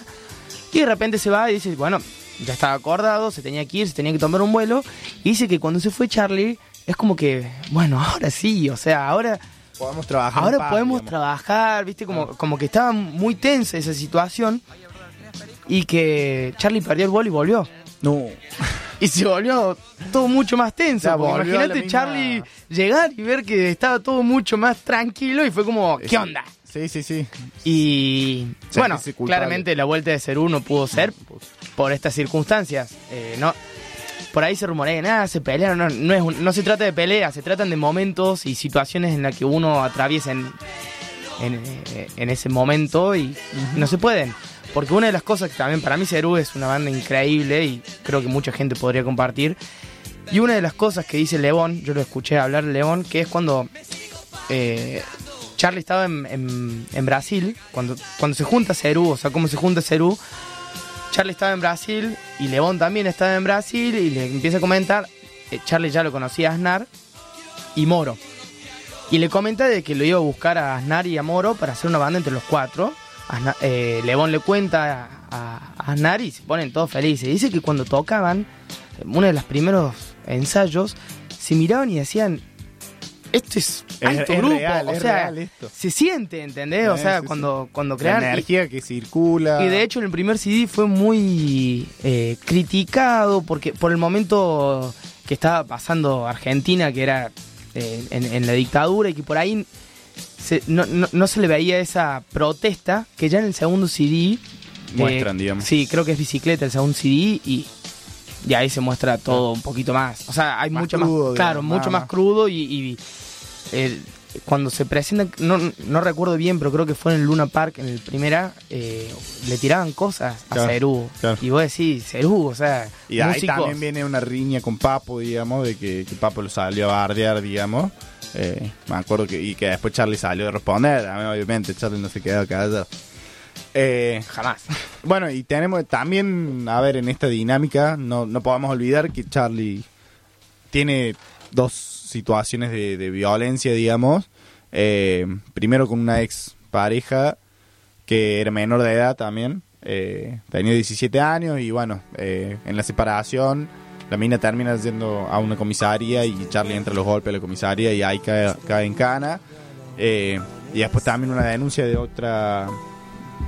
Y de repente se va y dice, bueno, ya estaba acordado, se tenía que ir, se tenía que tomar un vuelo. Y dice que cuando se fue Charlie, es como que, bueno, (laughs) ahora sí, o sea, ahora
Podemos trabajar.
ahora
paz,
podemos
digamos.
trabajar, viste, como, como que estaba muy tensa esa situación y que Charlie perdió el vuelo y volvió.
No. (laughs)
Y se volvió todo mucho más tenso. Imagínate
misma-
Charlie llegar y ver que estaba todo mucho más tranquilo y fue como, ¿qué
Sí.
onda?
Sí, sí, sí.
Y bueno, claramente la vuelta de Cerú no pudo ser por estas circunstancias. Eh, no, por ahí se rumorea, nada, se pelearon. No, no, es un- no se trata de pelea, se tratan de momentos y situaciones en las que uno atraviesa en, en, eh, en ese momento y no se pueden. Porque una de las cosas que también para mí Cerú es una banda increíble y creo que mucha gente podría compartir. Y una de las cosas que dice León, yo lo escuché hablar León, que es cuando eh, Charlie estaba en, Brasil, cuando, cuando se junta Cerú, o sea, cómo se junta Cerú, Charlie estaba en Brasil y León también estaba en Brasil y le empieza a comentar, eh, Charlie ya lo conocía a Aznar y Moro. Y le comenta de que lo iba a buscar a Aznar y a Moro para hacer una banda entre los cuatro. Aznar- eh, León le cuenta a, a Aznar y se ponen todos felices. Dice que cuando tocaban, uno de los primeros ensayos, se miraban y decían, esto es alto
es
grupo.
real,
o
es
sea,
real esto.
se siente, ¿entendés? o
Eh,
sea,
sí,
cuando, cuando
La
crean... y-
energía que circula.
y de hecho en el primer CD fue muy eh, criticado porque por el momento que estaba pasando Argentina, que era eh, en, en la dictadura y que por ahí se- no, no- no se le veía esa protesta que ya en el segundo CD... eh,
Muestran, digamos.
Sí, creo que es Bicicleta el segundo CD y y ahí se muestra todo un poquito más. O sea, hay
Más
mucho
crudo,
más, claro,
digamos,
mucho
nada
más crudo y, y, eh, cuando se presenta, no, no recuerdo bien, pero creo que fue en el Luna Park, en el primera, eh, le tiraban cosas a
Claro,
Cerú.
claro.
Y vos decís, Cerú, o sea,
Y ahí
músicos.
también viene una riña con Papo, digamos, de que, que Papo lo salió a bardear, digamos. Eh, me acuerdo que, y que después Charlie salió a responder. A mí, obviamente, Charlie no se quedó callado. Eh,
Jamás.
Bueno, y tenemos también, a ver, en esta dinámica, no, no podemos olvidar que Charlie tiene dos situaciones de, de violencia, digamos. Eh, primero con una ex pareja que era menor de edad también. Eh, tenía 17 años y bueno, en la separación la mina termina yendo a una comisaría y Charlie entra a los golpes a la comisaría y ahí cae, cae en cana. Eh, y después también una denuncia de otra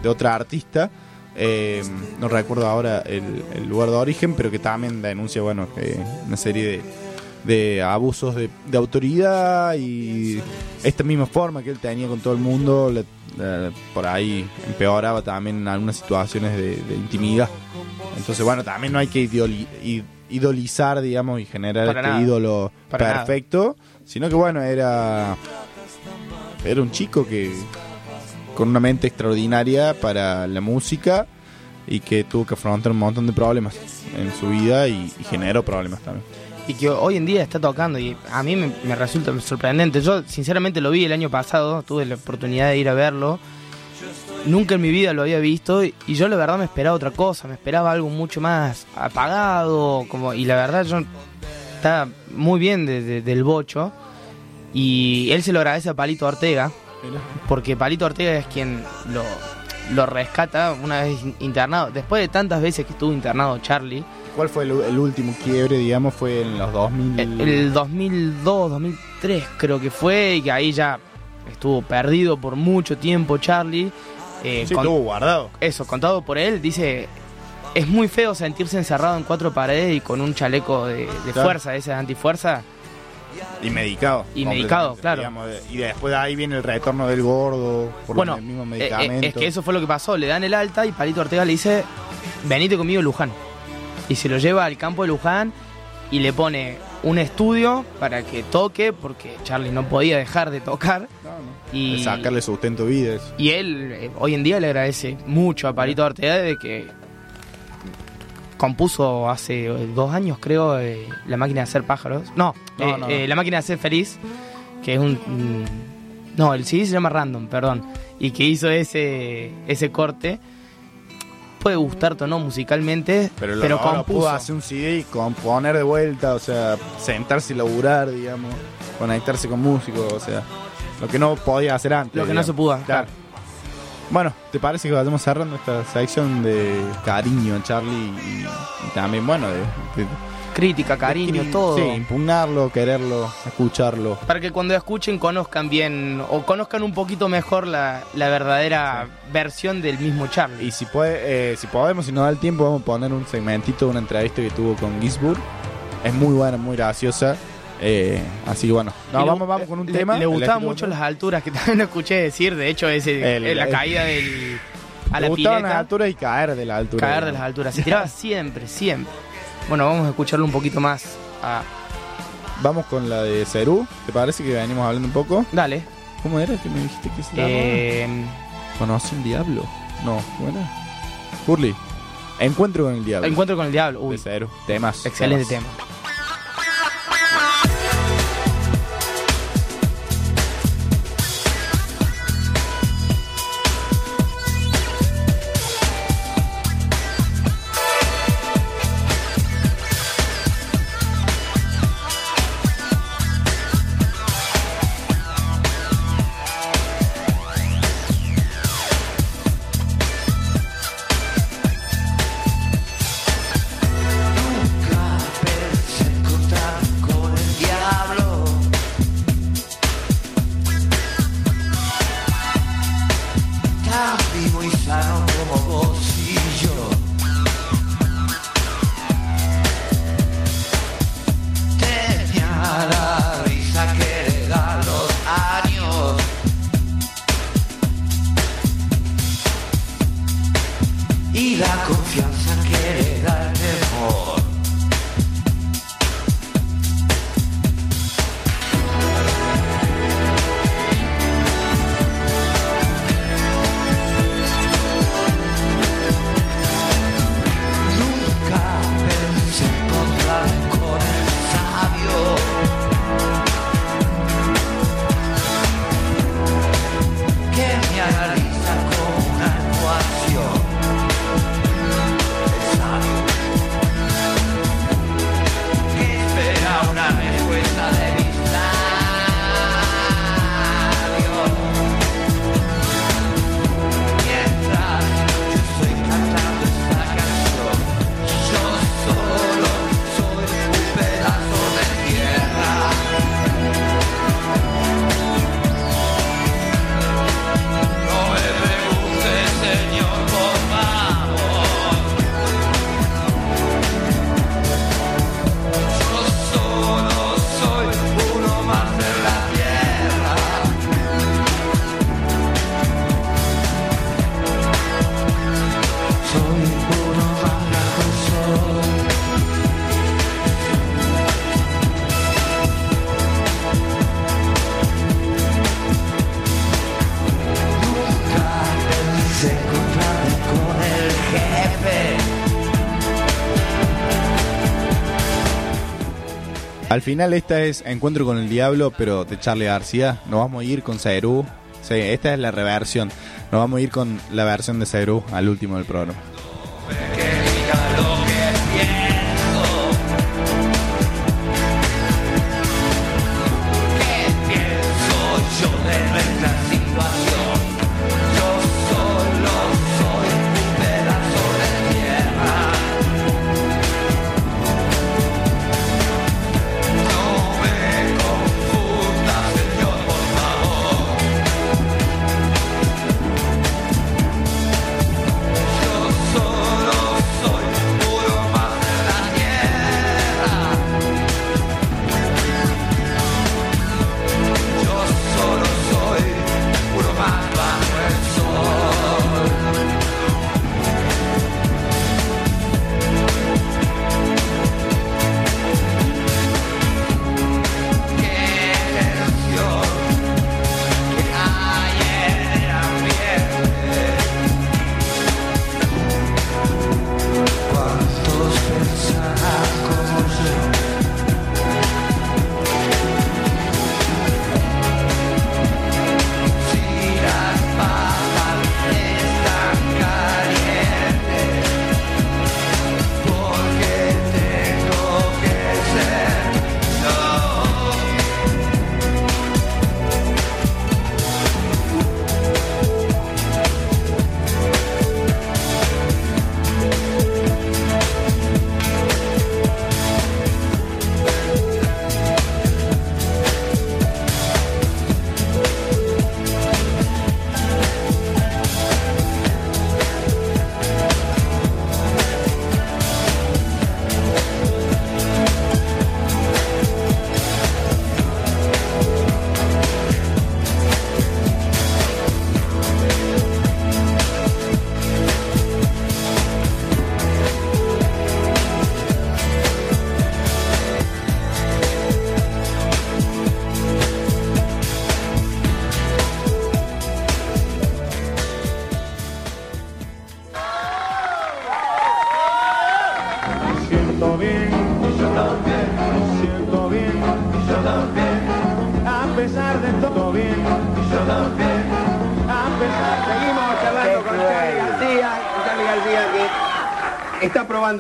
de otra artista. eh, no recuerdo ahora el, el lugar de origen, pero que también denuncia, bueno, que una serie de, de abusos de, de autoridad y esta misma forma que él tenía con todo el mundo, por ahí empeoraba también en algunas situaciones de, de intimidad. Entonces, bueno, también no hay que idoli- i- idolizar, digamos, y generar
Para
este
nada.
ídolo
Para nada.
perfecto, sino que, bueno, era, era un chico que con una mente extraordinaria para la música y que tuvo que afrontar un montón de problemas en su vida y, y generó problemas también.
y que hoy en día está tocando y a mí me, me resulta sorprendente. Yo sinceramente lo vi el año pasado, tuve la oportunidad de ir a verlo. Nunca en mi vida lo había visto y yo la verdad me esperaba otra cosa, me esperaba algo mucho más apagado, como y la verdad yo está muy bien de- de- del bocho y él se lo agradece a Palito Ortega porque Palito Ortega es quien lo, lo rescata una vez internado, después de tantas veces que estuvo internado Charlie.
¿Cuál fue el, el último quiebre, digamos? Fue en los 2000.
El, el 2002, 2003 creo que fue, y que ahí ya estuvo perdido por mucho tiempo Charlie. Eh,
Sí, estuvo guardado.
Eso, contado por él, dice, es muy feo sentirse encerrado en cuatro paredes y con un chaleco de, de
Claro.
fuerza, ese de antifuerza.
Y medicado.
Y medicado, claro.
digamos, y después de ahí viene el retorno del gordo por
Bueno,
el mismo
eh,
medicamento.
eh, es que eso fue lo que pasó, le dan el alta y Palito Ortega le dice, venite conmigo Luján. Y se lo lleva al campo de Luján y le pone un estudio para que toque, porque Charlie no podía dejar de tocar. Y,
De sacarle sustento de vida. eso.
y él eh, hoy en día le agradece mucho a Palito Ortega de que compuso hace eh, dos años, creo, eh, La máquina de hacer pájaros. No,
No,
eh,
no, no.
eh, La máquina de ser feliz, que es un... mm, no, el CD se llama Random, perdón. Y que hizo ese, ese corte. Puede gustarte o no musicalmente,
Pero,
pero,
lo, ahora
compuso.
pudo hacer un CD y componer de vuelta, o sea, sentarse y laburar, digamos, conectarse con músicos, o sea, lo que no podía hacer antes.
Lo que no se pudo,
Claro. Bueno, ¿te parece que vayamos cerrando esta sección de cariño Charlie y, y también, bueno, de, de-
Crítica, cariño, todo.
Sí, impugnarlo, quererlo, escucharlo.
Para que cuando escuchen conozcan bien o conozcan un poquito mejor la, la verdadera versión del mismo Charlie.
Y si puede, eh, si podemos, si nos da el tiempo, vamos a poner un segmentito de una entrevista que tuvo con Gisburg. Es muy buena, muy graciosa. Eh, así que bueno, no, vamos, vamos con un
le-
tema.
Le gustaban mucho las alturas, que (laughs) también lo escuché decir. De hecho, ese,
El-
eh, la
el-
caída del, (laughs) a
Le
la
gustaban
pileta.
las alturas y caer de la altura.
Caer de las alturas. Se tiraba (laughs) siempre, siempre. Bueno, vamos a escucharlo un poquito más. a-
Vamos con la de Cerú. ¿Te parece que venimos hablando un poco?
Dale.
¿Cómo era que me dijiste que se?
Eh,
¿Conoce el diablo? No, ¿cómo era? Hurley. Encuentro con el diablo.
Encuentro con el diablo. Uy,
de Cerú. Temas.
excelente
temas.
tema.
Al final esta es Encuentro con el Diablo, pero de Charlie García. Nos vamos a ir con Cerú. Sí, esta es la reversión. Nos vamos a ir con la versión de Cerú al último del programa.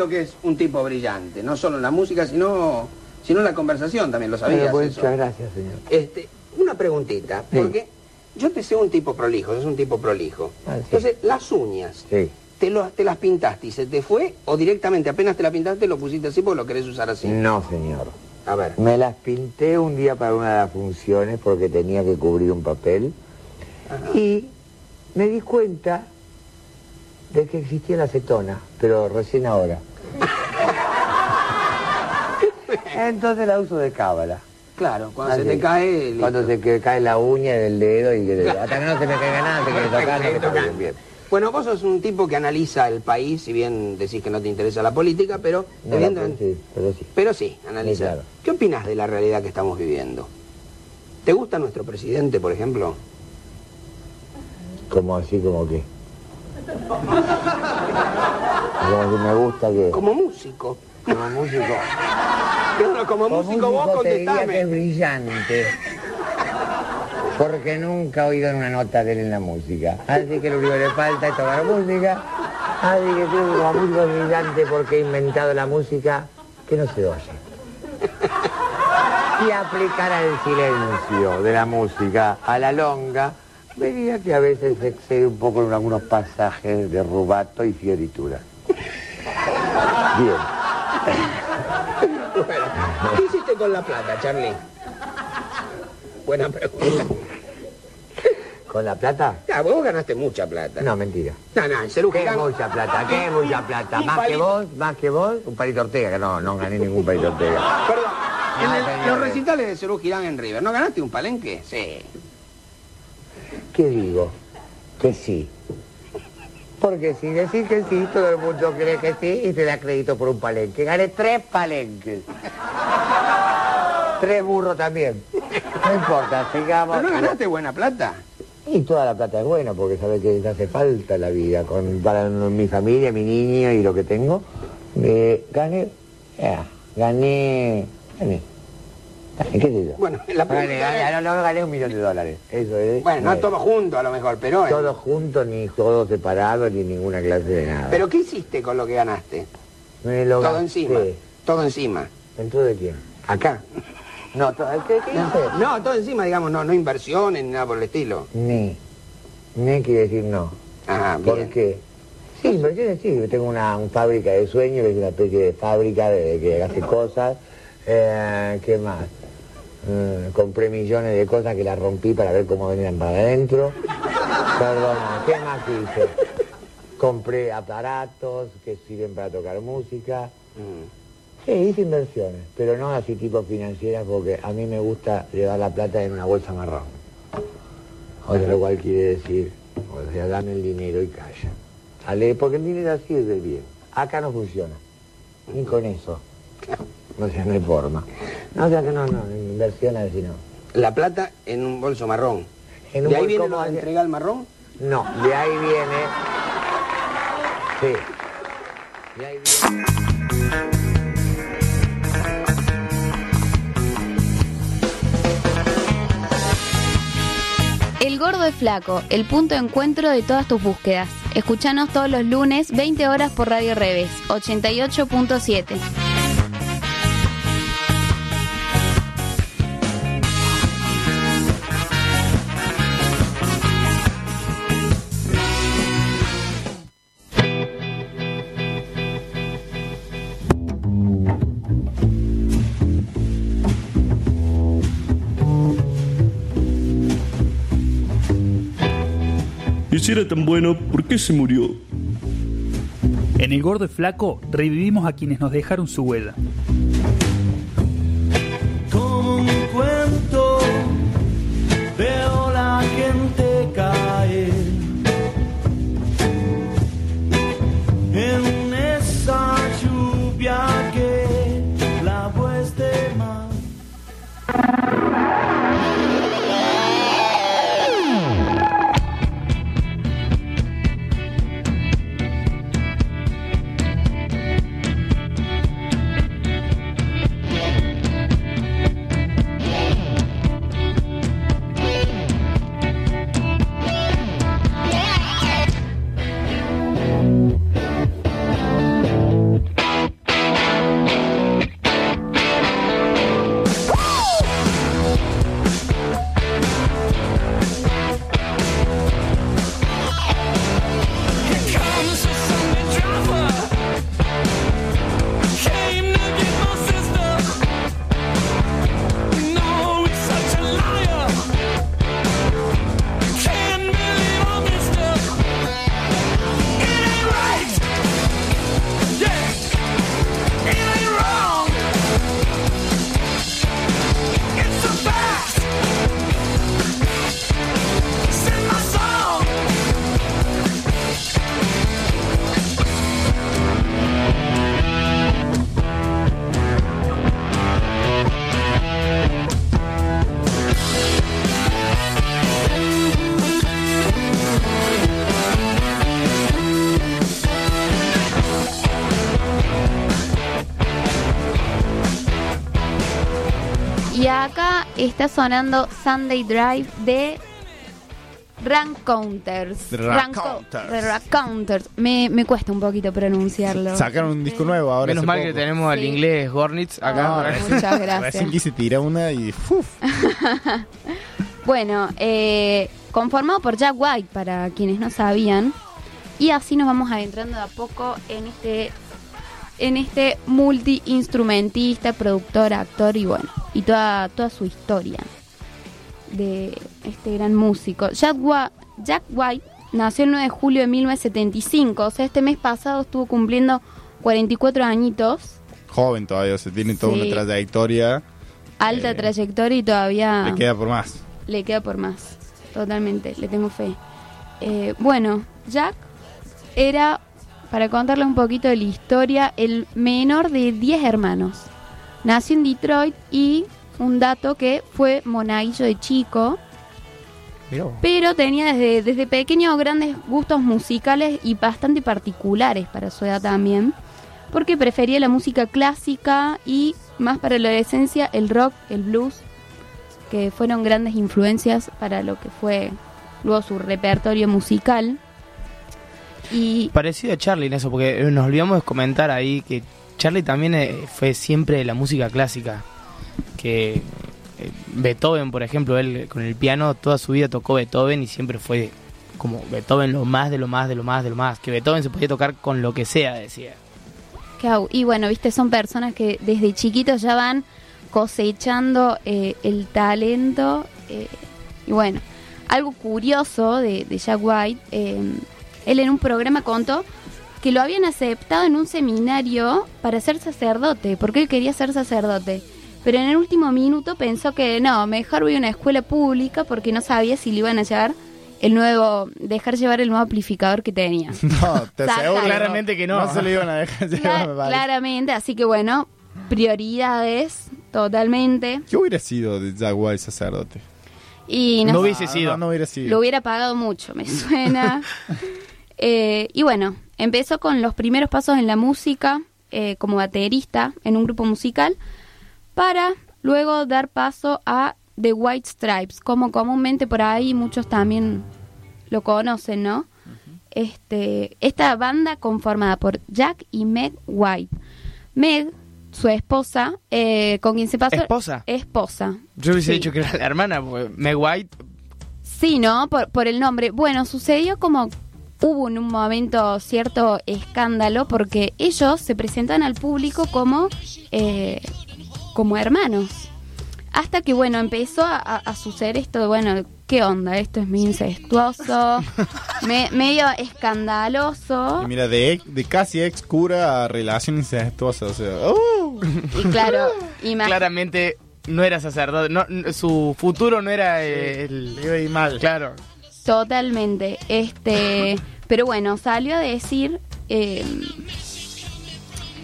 Que
es un tipo brillante, no solo en la música, sino, sino en la conversación también, lo sabías
Eh,
eso?
muchas gracias, señor.
Este, una preguntita,
Sí.
porque yo te sé un tipo prolijo, es un tipo prolijo.
Ah, sí.
Entonces, las uñas,
Sí.
¿te, lo- ¿te las pintaste y se te fue? ¿O directamente apenas te las pintaste lo pusiste así porque lo querés usar así?
No, señor.
A ver.
Me las pinté un día para una de las funciones porque tenía que cubrir un papel y me di cuenta de que existía la acetona, pero recién ahora. Entonces la uso de cábala.
Claro, cuando
Así.
se te cae... listo.
Cuando se que cae la uña del dedo y que hasta que no se me caiga nada, te quiere tocar, no bien.
Bueno, vos sos un tipo que analiza el país, si bien decís que no te interesa la política, pero
No, sí, pero sí.
Pero sí, analiza.
Sí, claro.
¿Qué opinas de la realidad que estamos viviendo? ¿Te gusta nuestro presidente, por ejemplo?
Como así, como que. Como que me gusta que.
Como músico.
Como músico.
Claro, como, músico, vos
te diría que
contestame.
es brillante. Porque nunca he oído una nota de él en la música. Así que lo único que le falta es tocar música. Así que que como músico brillante porque he inventado la música que no se oye. Y aplicar el silencio de la música a la longa, vería que a veces excede un poco en algunos pasajes de rubato y fioritura. Bien.
Bueno, ¿qué hiciste con la plata, Charlie? Buena pregunta.
¿Con la plata?
Ya, vos ganaste mucha plata.
No, mentira.
No, no, en Cerú
¿Qué
Gigante-
mucha plata? ¿Qué mucha plata? ¿Más que vos? ¿Más que vos? Un palito Ortega, que no, no gané ningún palito Ortega.
Perdón, en el- los recitales de Cerú Girán en River, ¿no ganaste un palenque? Sí.
¿Qué digo? Que sí. Porque si decís que sí, todo el mundo cree que sí y te da crédito por un palenque. Gané tres palenques. tres burros también. No importa, sigamos.
¿Pero no ganaste buena plata?
Y toda la plata es buena porque sabes que te hace falta la vida. Con, para mi familia, mi niño y lo que tengo. Eh, gané, ya, gané, gané. ¿Qué sé yo?
Bueno, la pregunta es-
no, no gané un millón de dólares. Eso es.
Bueno, no
es.
todo junto a lo mejor, pero... eh.
Todo junto, ni todo separado, ni ninguna clase de nada.
¿Pero qué hiciste con lo que ganaste?
Me lo
todo
gasté.
encima. Todo encima.
¿Dentro de quién?
Acá.
No, todo, ¿qué, qué hice?
No, todo encima, digamos, no, no inversiones ni nada por el estilo.
Ni. Ni quiere decir no.
Ah,
¿Por
bien.
qué? Sí, inversiones sí. Tengo una, una fábrica de sueños, que es una especie de fábrica de, que hace cosas. Eh, ¿Qué más? Eh, compré millones de cosas que las rompí para ver cómo venían para adentro. Perdona, ¿qué más hice? Compré aparatos que sirven para tocar música. Sí, hice inversiones, pero no así tipo financieras porque a mí me gusta llevar la plata en una bolsa marrón. O sea, lo cual quiere decir, o sea, dame el dinero y calla. Sale, porque el dinero sirve bien. Acá no funciona. Ni con eso. O sea, no hay forma. No, o sea que no, no, inversiones así no.
La plata en un bolso marrón.
En un
¿De ahí viene lo de
marrón.
entregar el marrón?
No, de ahí viene... Sí. De ahí viene...
El Gordo es Flaco, el punto de encuentro de todas tus búsquedas. Escuchanos todos los lunes, 20 horas por Radio Revés, 88.7.
si era tan bueno, ¿por qué se murió?
En El Gordo y Flaco revivimos a quienes nos dejaron su huella.
Está sonando Sunday Drive de Rank Counters.
Raconteurs.
The Raconteurs. Me, me cuesta un poquito pronunciarlo.
Sacaron un disco nuevo ahora.
Menos mal
poco.
que tenemos al inglés Gornitz acá.
Ah,
Muchas (laughs) gracias.
Recién quise tirar una y. ¡fuf! (laughs)
Bueno, eh, conformado por Jack White, para quienes no sabían. Y así nos vamos adentrando de a poco en este en este multi-instrumentista, productor, actor y bueno, y toda, toda su historia de este gran músico. Jack, Wa- Jack White nació el 9 de julio de 1975, o sea, este mes pasado estuvo cumpliendo 44 añitos,
Joven todavía, o sea, tiene toda
Sí.
una trayectoria.
alta trayectoria y todavía...
Le queda por más.
Le queda por más, totalmente, le tengo fe. Eh, bueno, Jack era, para contarles un poquito de la historia, el menor de 10 hermanos. Nació en Detroit y un dato que fue monaguillo de chico, pero tenía desde, desde pequeño grandes gustos musicales y bastante particulares para su edad también, porque prefería la música clásica y más para la adolescencia el rock, el blues, que fueron grandes influencias para lo que fue luego su repertorio musical. Y
Parecido a Charlie en eso, porque nos olvidamos de comentar ahí que Charlie también eh, fue siempre de la música clásica. Que eh, Beethoven, por ejemplo, él con el piano toda su vida tocó Beethoven y siempre fue como Beethoven lo más de lo más de lo más de lo más. Que Beethoven se podía tocar con lo que sea, decía.
Y bueno, viste, son personas que desde chiquitos ya van cosechando eh, el talento. eh, y bueno, algo curioso de, de Jack White, eh, él en un programa contó que lo habían aceptado en un seminario para ser sacerdote, porque él quería ser sacerdote. Pero en el último minuto pensó que no, mejor voy a una escuela pública porque no sabía si le iban a llevar el nuevo, dejar llevar el nuevo amplificador que tenía. (laughs)
No, te aseguro
Claramente que no.
No se lo iban a dejar llevar, parece.
Claramente, así que bueno, prioridades totalmente.
¿Qué hubiera sido de White sacerdote?
Y no,
No
sé,
hubiese sido.
No, no hubiera sido.
lo hubiera pagado mucho, me suena. (laughs) Eh, y bueno, empezó con los primeros pasos en la música eh, como baterista en un grupo musical para luego dar paso a The White Stripes, como comúnmente por ahí muchos también lo conocen, ¿no? Este, esta banda conformada por Jack y Meg White. Meg, su esposa, eh, con quien se pasó...
¿Esposa?
Esposa.
Yo hubiese
Sí.
dicho que era la hermana, Meg White.
Sí, ¿no? Por, por el nombre. Bueno, sucedió como hubo en un momento cierto escándalo porque ellos se presentan al público como, eh, como hermanos. Hasta que, bueno, empezó a, suceder esto de, bueno, ¿qué onda? Esto es muy incestuoso, (laughs) me- medio escandaloso.
Y mira, de, de casi ex cura a relación incestuosa, o sea... ¡uh!
Y claro, (laughs)
Claramente no era sacerdote. No, su futuro no era el.
Le iba a ir mal.
Claro.
Totalmente. Este, pero bueno, salió a decir eh,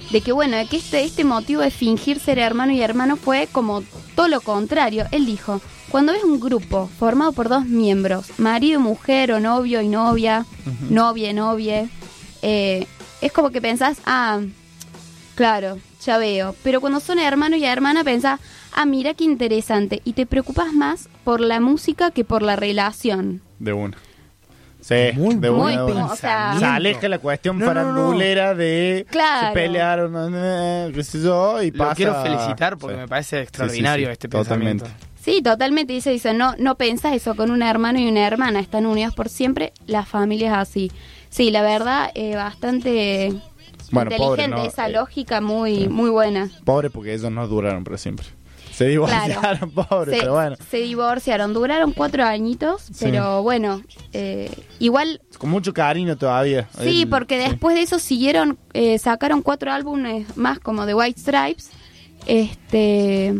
de que bueno, de que este, este motivo de fingir ser hermano y hermano fue como todo lo contrario. Él dijo, cuando ves un grupo formado por dos miembros, marido y mujer o novio y novia, novia y novia, eh, es como que pensás, ah, claro, ya veo. Pero cuando son hermano y hermana pensás, ah, mira qué interesante. Y te preocupas más por la música que por la relación.
De una. Sí, de una.
muy
de una.
o sea-
se aleja la cuestión
No, no, no.
farandulera de
Claro.
se pelearon, qué sé yo, y
Lo
pasa...
quiero felicitar porque
Sí.
me parece extraordinario
sí, sí,
este
totalmente.
pensamiento.
Sí, totalmente. Dice, dice, no, no pensás eso con un hermano y una hermana, están unidos por siempre, la familia es así. Sí, la verdad, eh, bastante
Bueno,
inteligente,
pobre, ¿no?
esa
Eh,
lógica muy, muy buena.
Pobre porque ellos no duraron para siempre. Se divorciaron, (laughs) pobre,
se,
pero bueno.
se divorciaron, duraron cuatro añitos, pero bueno, eh, igual
Con mucho cariño todavía.
Sí,
El-
porque después de eso siguieron, eh, sacaron cuatro álbumes más como The White Stripes. Este,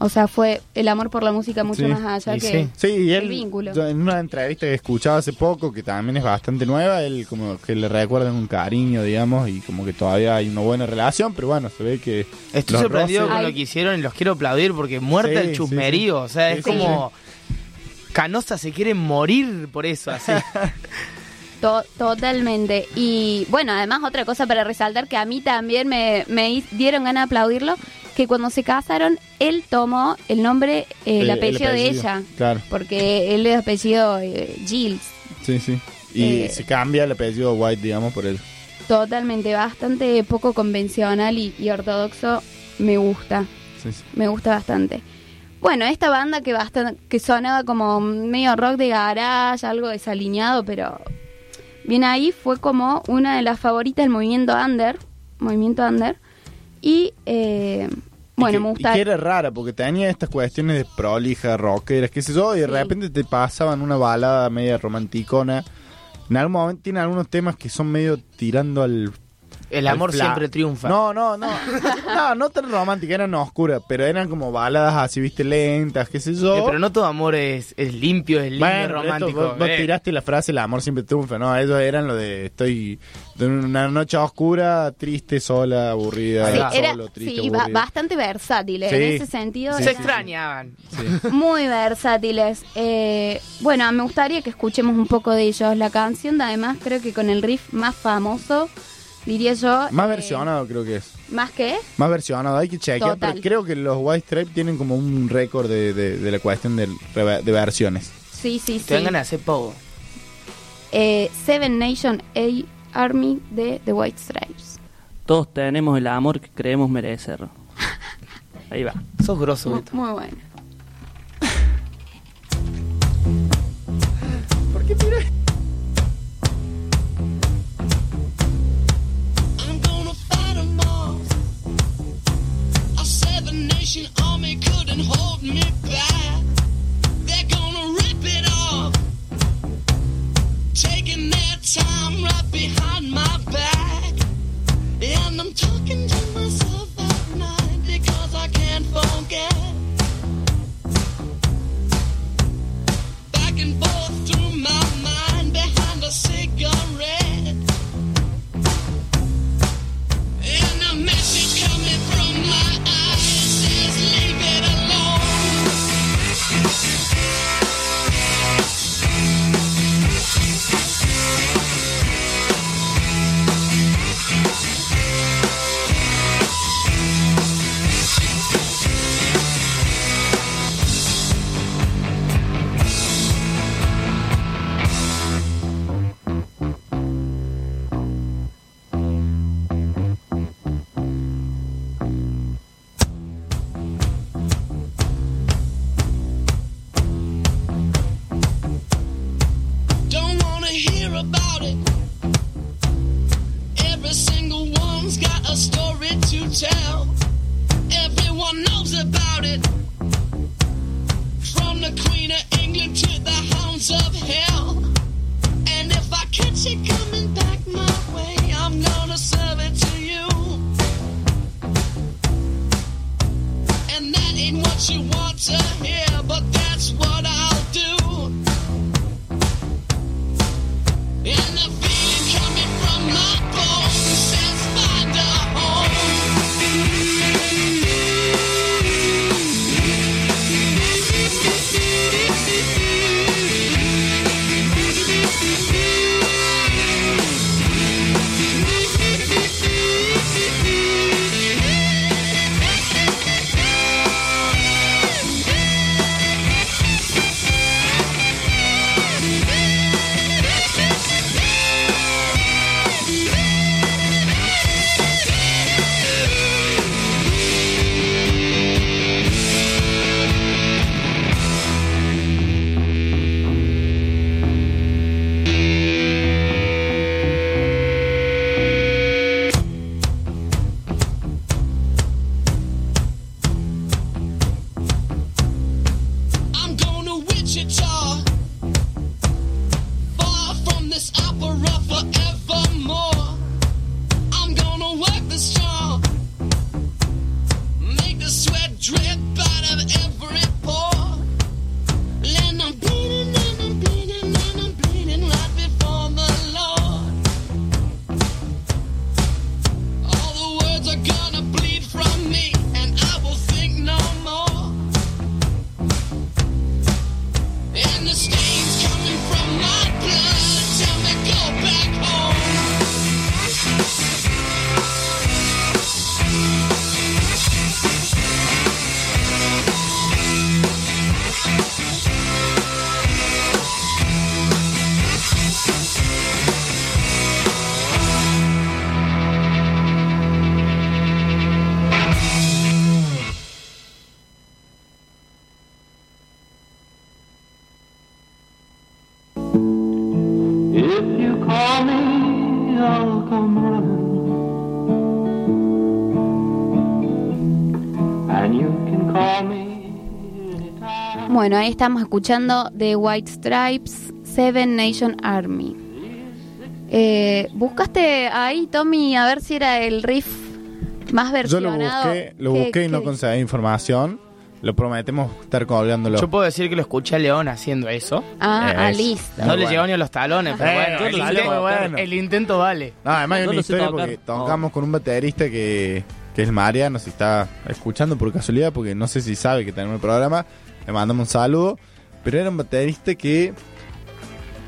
o sea, fue el amor por la música mucho
Sí,
más allá
y
que
sí. Sí, y
el
él,
vínculo.
yo en una entrevista que escuchaba hace poco, que también es bastante nueva, él como que le recuerdan un cariño, digamos, y como que todavía hay una buena relación, pero bueno, se ve que...
Estoy
los
sorprendido
roces-
con lo que hicieron y los quiero aplaudir porque muerta
Sí,
el chusmerío.
sí.
O sea,
Sí,
es
sí,
como. Canosa se quiere morir por eso, así. (laughs)
To- totalmente. Y bueno, además otra cosa para resaltar que a mí también me, me dieron ganas de aplaudirlo, que cuando se casaron, él tomó el nombre, eh, el,
El- el
apellido de ella.
claro.
Porque él es apellido eh.
Sí, sí. Y
Eh,
se cambia el apellido White, digamos, por él.
Totalmente, bastante poco convencional y, y ortodoxo. Me gusta.
Sí, sí.
Me gusta bastante. Bueno, esta banda que bastante, que sonaba como medio rock de garage, algo desalineado, pero bien ahí fue como una de las favoritas del movimiento under, movimiento under. Y eh, bueno, me
Y
gusta.
que era rara, porque tenía estas cuestiones de prolija, rockeras, qué sé yo, y de repente te pasaban una balada media romanticona. En algún momento tiene algunos temas que son medio tirando al...
El amor siempre triunfa.
No, no, no. (laughs) no, no tan románticas, eran oscuras, pero eran como baladas así, viste, lentas, qué sé yo.
Eh, pero no todo amor es, es limpio, es lindo, es
Bueno,
romántico.
esto, vos, vos
eh.
tiraste la frase el amor siempre triunfa, ¿no? Ellos eran lo de estoy de una noche oscura, triste, sola, aburrida,
Sí, era
solo, triste,
sí,
aburrido.
bastante versátil en
Sí.
ese sentido.
Se extrañaban. (laughs)
Muy versátiles. Eh, bueno, me gustaría que escuchemos un poco de ellos. La canción, además, creo que con el riff más famoso diría yo.
Más
Eh,
versionado creo que es.
¿Más que?
Más versionado, hay que chequear,
Total.
pero creo que los White Stripes tienen como un récord de, de- de la cuestión de, versiones.
Sí, sí, sí.
Ganas de hacer pogo.
Eh, Seven Nation A Army de The White Stripes.
Todos tenemos el amor que creemos merecer. (laughs) Ahí va.
Sos grosso,
Muy, muy bueno.
¿Por qué tiras?
Seven nation army couldn't hold me back. They're gonna rip it off. Taking their time right behind my back. And I'm talking to myself at night because I can't forget.
Bueno, ahí estamos escuchando The White Stripes, Seven Nation Army. Eh, ¿Buscaste ahí, Tommy, a ver si era el riff más
Yo lo
versionado?
busqué, lo
¿Qué-
busqué y no conseguí información. Lo prometemos estar colgándolo.
Yo puedo decir que lo escuché a León haciendo eso.
Ah,
Es
ah, listo.
No
muy
le
bueno.
llegó ni a los talones, pero
Eh,
bueno, el,
lo
intento,
bueno.
el intento vale.
No, además hay una historia
tocar.
porque tocamos con un baterista que, que es Mariano, si está escuchando por casualidad, porque no sé si sabe que tenemos el programa, le mandamos un saludo, pero era un baterista que...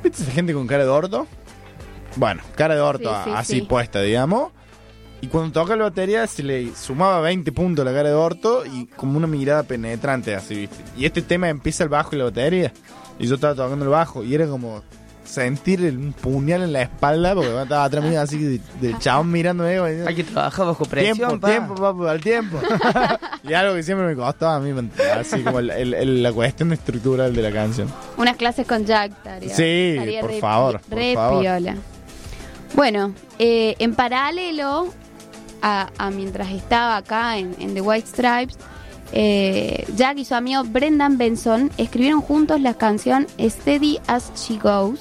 ¿Viste esa gente con cara de gordo? bueno, cara de orto,
Sí, sí,
así
sí.
puesta, digamos. Y cuando toca la batería se le sumaba 20 puntos a la cara de orto y como una mirada penetrante así, ¿viste? Y este tema empieza el bajo y la batería. Y yo estaba tocando el bajo y era como sentir el- un puñal en la espalda porque estaba atrás mío así de, de chabón mirando
Hay que trabajar bajo presión,
Tiempo,
pa.
tiempo, papu, al tiempo. (laughs) y algo que siempre me costó a mí, así como el- el- el- la cuestión estructural de la canción.
Unas clases con Jack, estaría.
Sí,
estaría
por
re
favor, por
re
favor.
piola. Bueno, eh, en paralelo a, a mientras estaba acá en, en The White Stripes, eh, Jack y su amigo Brendan Benson escribieron juntos la canción Steady as She Goes,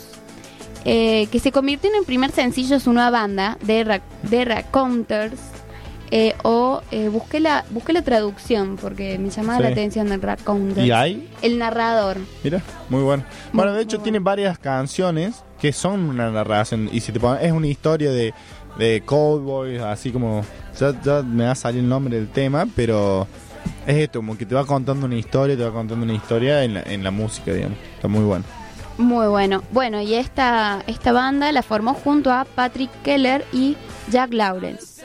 eh, que se convirtió en el primer sencillo de su nueva banda, The, Ra The Raconteurs. eh, o eh, busqué la busqué la traducción porque me llamaba
Sí.
la atención el Raconteurs.
¿Y hay?
El narrador.
Mira, muy bueno. Bueno, de hecho tiene varias canciones que son una narración y si te pones, es una historia de, de cowboys, así como ya, ya me va a salir el nombre del tema, pero es esto, como que te va contando una historia, te va contando una historia en la, en la música, digamos. Está muy bueno.
Muy bueno. Bueno, y esta, esta banda la formó junto a Patrick Keller y Jack Lawrence.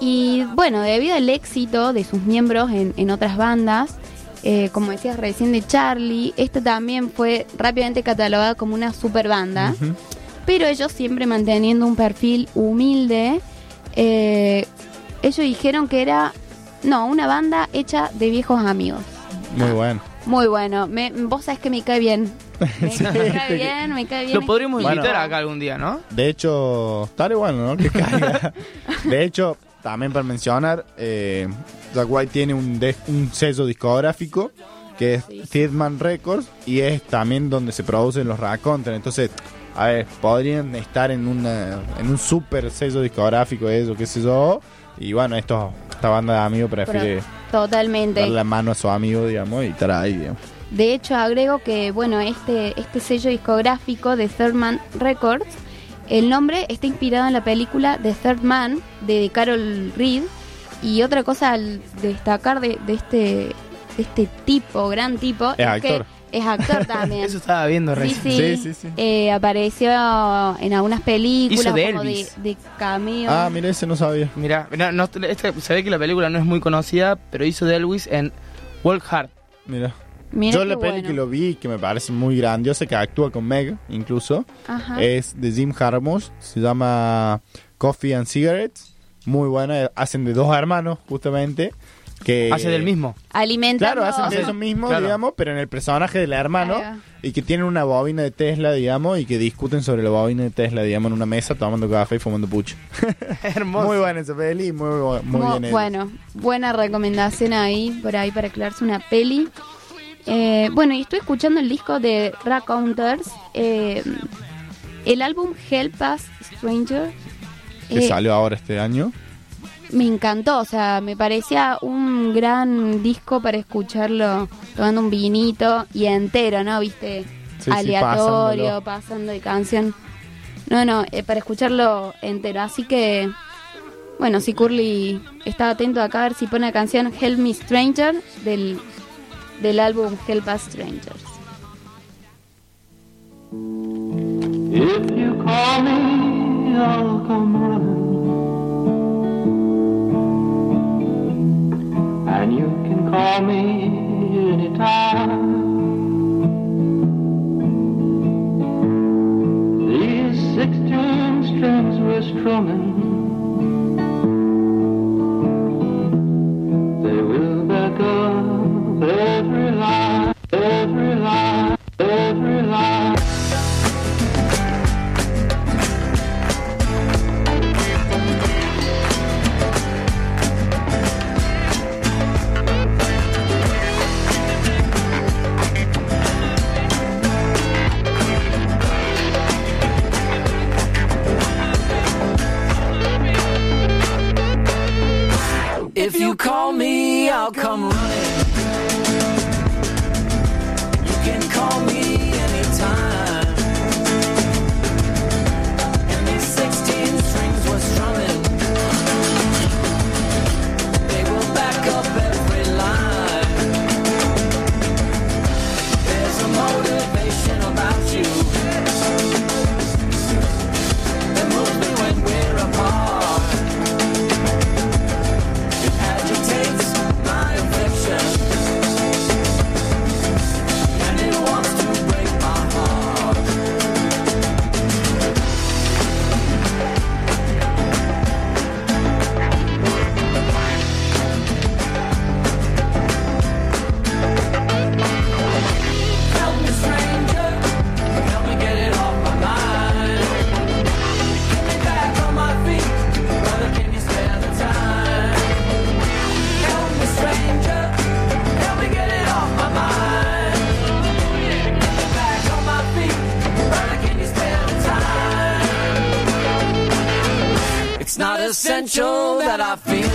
Y bueno, debido al éxito de sus miembros en, en otras bandas, eh, como decías recién de Charlie, esta también fue rápidamente catalogada como una super banda, pero ellos siempre manteniendo un perfil humilde. eh, ellos dijeron que era, no, una banda hecha de viejos amigos.
Muy bueno.
Muy bueno. Me, vos sabés que me cae bien. (laughs) Me, me cae bien, me cae bien.
Lo podríamos
Bueno.
invitar acá algún día, ¿no?
De hecho, estaría bueno, ¿no? Que caiga. (laughs) De hecho, también para mencionar, eh, Jack White tiene un, de- un sello discográfico que es Thiedman Records y es también donde se producen los Raconter. Entonces, a ver, podrían estar en una en un super sello discográfico, eso, qué sé yo. Y bueno, esto, esta banda de amigos prefiere
Totalmente.
darle la mano a su amigo, digamos, y estar ahí, digamos.
De hecho, agrego que, bueno, este, este sello discográfico de Third Man Records, el nombre está inspirado en la película The Third Man de Carol Reed. Y otra cosa al destacar de, de este, de este tipo, gran tipo,
Es actor.
Es actor (laughs) también.
Eso estaba viendo
Sí,
recién.
sí, Eh, apareció en algunas películas
Hizo de
como de,
Elvis.
de cameo.
Ah, mira, ese no sabía.
Mira, no, no, este- se ve que la película no es muy conocida, pero hizo de Elvis en Walk Hard.
Mira.
Mira
Yo la peli
bueno.
que lo vi, que me parece muy grandiosa, que actúa con Meg incluso,
Ajá.
es de Jim Jarmusch, se llama Coffee and Cigarettes, muy buena, hacen de dos hermanos justamente, que
Hace del mismo.
Alimentando.
Claro, hacen de eso mismo,
Claro.
digamos, pero en el personaje del hermano
va.
y que tienen una bobina de Tesla, digamos, y que discuten sobre la bobina de Tesla, digamos, en una mesa tomando café y fumando pucho. (laughs)
Hermoso.
Muy buena esa peli, muy, muy
Mu-
bien
bueno, buena recomendación ahí, por ahí para crearse una peli. Eh, bueno, y estoy escuchando el disco de Raconteurs, eh, el álbum Help Us Stranger.
que
eh,
salió ahora este año.
Me encantó, o sea, me parecía un gran disco para escucharlo tomando un vinito y entero, ¿no? Viste,
sí,
aleatorio, pasando de canción. No, no, eh, para escucharlo entero. Así que, bueno, si Curly está atento acá a ver si pone la canción Help Me Stranger del, del álbum Help Us Strangers.
If you call me, I'll come running. And you can call me anytime. These sixteen strings we're strumming. They will back up every line, every
If you call me, I'll come running.
not essential that I feel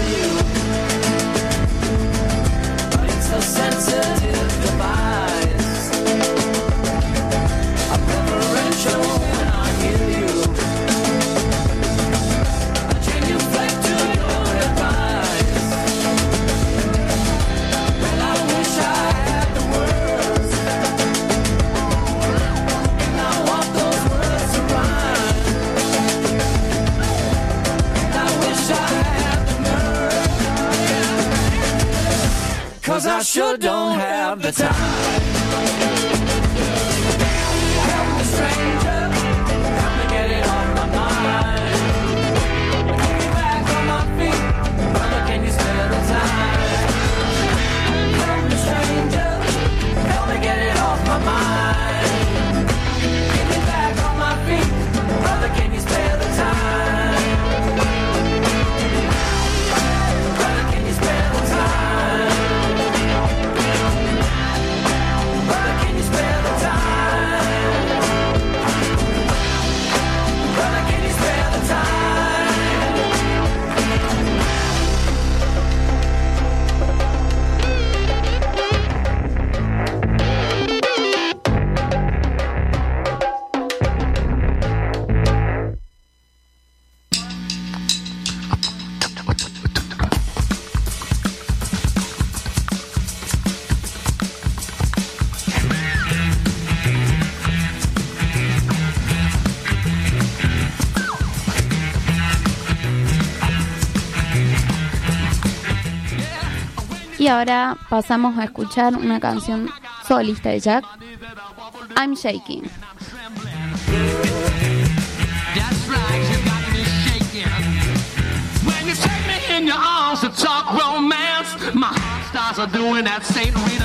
I sure don't have the time.
Y ahora pasamos a escuchar una canción solista de Jack, I'm Shaking.
When you take me in your arms to talk romance. My heart starts doing that Saint Rita.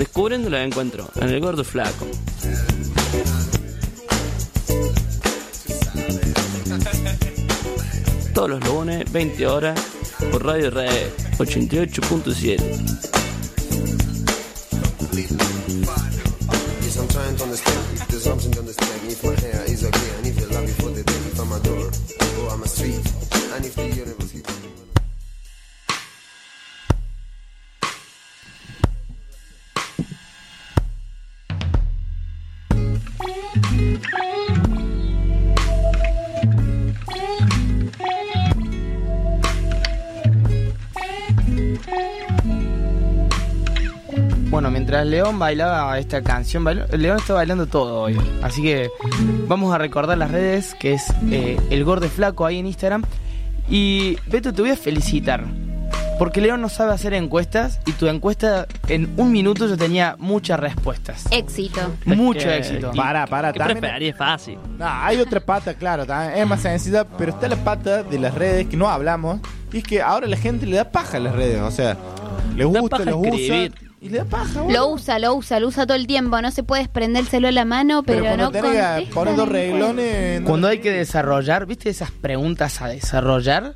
Descubriendo la encuentro en el gordo flaco. Todos los lunes, 20 horas, por Radio Red 88.7.
León bailaba esta canción, León está bailando todo hoy. Así que vamos a recordar las redes, que es eh, el Gorde Flaco ahí en Instagram. Y Beto, te voy a felicitar. Porque León no sabe hacer encuestas y tu encuesta en un minuto yo tenía muchas respuestas.
Éxito.
Mucho
que-
éxito.
Para, para,
¿Qué
también.
preferís? Fácil.
No, hay otra pata, claro, también es más sencilla, pero está la pata de las redes que no hablamos. Y es que ahora la gente le da paja a las redes, o sea, les gusta, les usa. Y le da paja,
Lo usa, lo usa, lo usa todo el tiempo. No se puede desprender el celular a la mano, pero,
Pero cuando
no
tenés que poner dos reglones. no-
Cuando hay que desarrollar, ¿viste esas preguntas a desarrollar?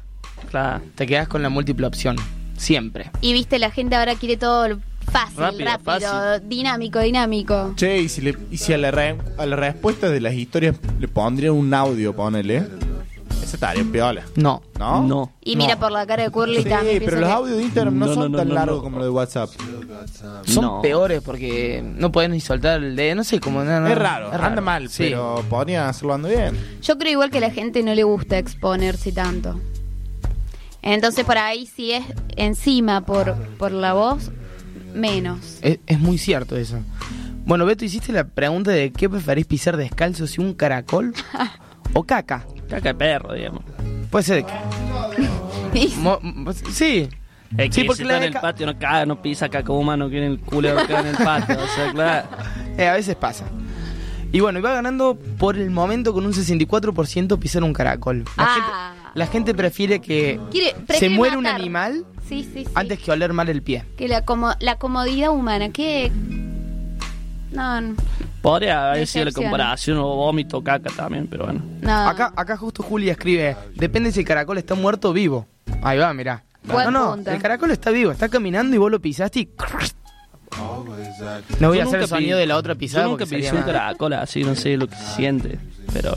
Claro.
Te quedas con la múltiple opción. Siempre.
Y viste, la gente ahora quiere todo fácil,
Rápido,
rápido,
fácil.
dinámico, dinámico.
Che, y si, le, y si a, la re- a la respuesta de las historias le pondrían un audio, ponele. Esa estaría piola.
No.
¿No?
No.
Y mira por la cara de Curly
Sí,
también.
pero los
que-
audios de Instagram no,
No,
son
no, no,
tan
no,
largos
no.
como los de WhatsApp.
Son
No.
peores porque no puedes ni soltar el dedo. No sé cómo. no, no.
Es raro, anda mal,
Sí.
pero podrían hacerlo ando bien.
Yo creo igual que a la gente no le gusta exponerse tanto. Entonces por ahí si es encima por, por la voz, menos.
Es, es muy cierto eso. Bueno, Beto, hiciste la pregunta de qué preferís pisar descalzo, si un caracol (laughs) o caca.
Caca de perro, digamos.
Puede ser. (laughs) Mo- mo- sí.
Es que
Sí,
si
porque
está
la
en el
ca-
patio no caga, no pisa caca humano que en el culo acá en el patio. O sea, claro. (laughs)
Eh, a veces pasa. Y bueno, iba ganando por el momento con un 64% pisar un caracol. La,
Ah.
gente, la gente prefiere que
Quiere-
se
prefiere
muera un
matar.
animal
Sí, sí, sí.
antes que oler mal el pie.
Que la, como, la comodidad humana, que... No, no.
Podría haber sido la comparación o vómito caca también, pero bueno.
no.
Acá, acá justo Julia escribe, depende si el caracol está muerto o vivo. Ahí va, mirá.
Buen
no, no,
punto.
el caracol está vivo, está caminando y vos lo pisaste y... No voy
Yo
a hacer el sonido de la otra pisada
Yo nunca pisé un caracol así, no sé lo que se siente. Pero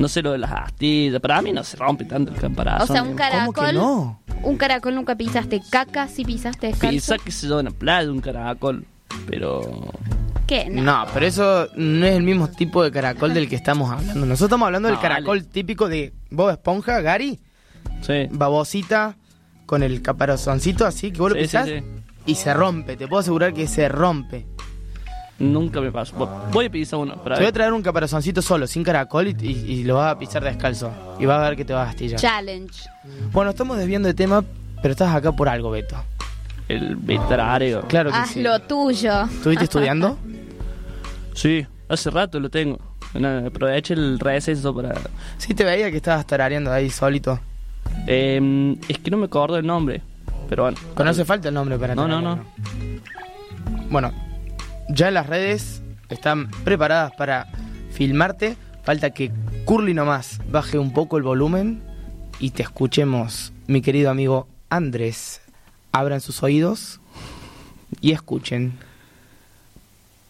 no sé lo de las astillas. Para mí no se rompe tanto el caparazón.
O sea, un caracol...
no?
Un caracol nunca pisaste. Caca sí pisaste descalzo.
Pisa que se lleva en la playa un caracol. Pero.
No.
No, pero eso no es el mismo tipo de caracol del que estamos hablando. Nosotros estamos hablando del caracol típico de Bob Esponja, Gary.
Sí.
Babosita con el caparazoncito así que vos lo
Sí, sí,
pisás
sí.
y se rompe. Te puedo asegurar que se rompe.
Nunca me pasó. Voy a pisar uno. Para
Te voy a traer un caparazoncito solo, sin caracol, y, y- y lo vas a pisar descalzo. Y vas a ver que te vas a astillar.
Challenge.
Bueno, estamos desviando de tema, pero estás acá por algo, Beto.
El vetrario.
Claro que
Haz
sí.
lo tuyo.
¿Estuviste estudiando? (laughs)
Sí, hace rato lo tengo. Bueno, aproveché el receso para.
Sí, te veía que estabas tarareando ahí solito.
Eh, es que no me acuerdo el nombre. Pero bueno.
Pero no hace falta el nombre para
No, no, no.
Bueno, ya las redes están preparadas para filmarte. Falta que Curly nomás baje un poco el volumen y te escuchemos, mi querido amigo Andrés. Abran sus oídos y escuchen.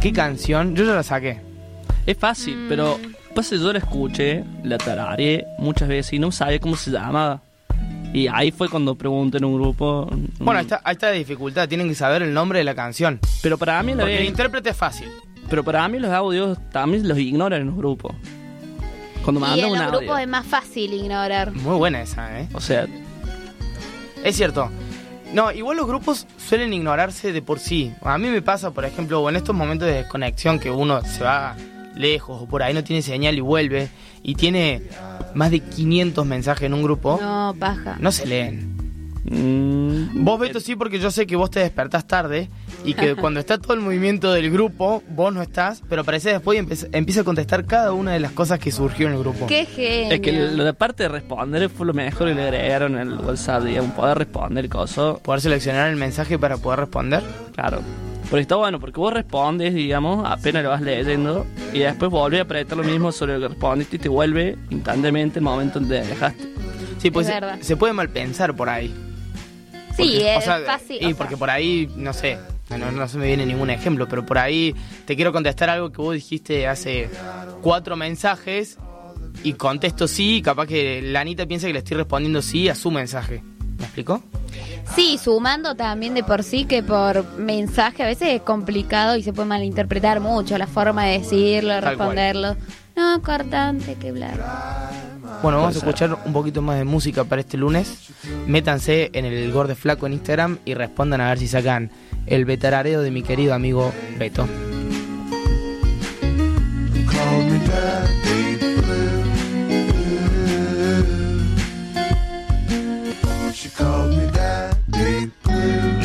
qué canción. Yo ya la saqué.
Es fácil, pero pasa yo la escuché, la tarareé muchas veces y no sabía cómo se llamaba. Y ahí fue cuando pregunté en un grupo.
Bueno, ahí está, ahí está la dificultad, tienen que saber el nombre de la canción.
Pero para mí la
Porque el intérprete es fácil.
Pero para mí los audios también los ignoran en los grupos. Cuando
Y
mandan
en
un
los
audio.
grupos es más fácil ignorar.
Muy buena esa, ¿eh?
O sea,
Es cierto. No, igual los grupos suelen ignorarse de por sí. A mí me pasa, por ejemplo, o en estos momentos de desconexión que uno se va lejos o por ahí no tiene señal y vuelve y tiene más de 500 mensajes en un grupo,
No, paja.
no se leen.
Mm,
Vos, Beto, sí, porque yo sé que vos te despertás tarde y que (laughs) cuando está todo el movimiento del grupo, vos no estás, pero aparece después y empieza a contestar cada una de las cosas que surgió en el grupo.
Qué genio.
es que lo de parte de responder fue lo mejor que le agregaron al WhatsApp, digamos, poder responder cosas.
Poder seleccionar el mensaje para poder responder.
Claro. Pero está bueno, porque vos respondes, digamos, apenas lo vas leyendo, y después volvés a apretar lo mismo sobre lo que respondiste y te vuelve instantáneamente el momento en que dejaste.
Sí, pues
Es
se, se puede mal pensar por ahí.
Sí,
Porque,
es
o sea,
fácil.
Y
o sea,
porque por ahí, no sé, No, no se me viene ningún ejemplo, pero por ahí te quiero contestar algo que vos dijiste hace cuatro mensajes y contesto sí, y capaz que la Anita piensa que le estoy respondiendo sí a su mensaje. ¿Me explicó?
Sí, sumando también de por sí que por mensaje a veces es complicado y se puede malinterpretar mucho la forma de decirlo, de
Tal cual.
No, cortante, que bla.
Bueno, vamos a escuchar un poquito más de música para este lunes. Métanse en el Gorde Flaco en Instagram y respondan a ver si sacan el betarareo de mi querido amigo Beto.
Call me Daddy Blue. She called me Daddy Blue.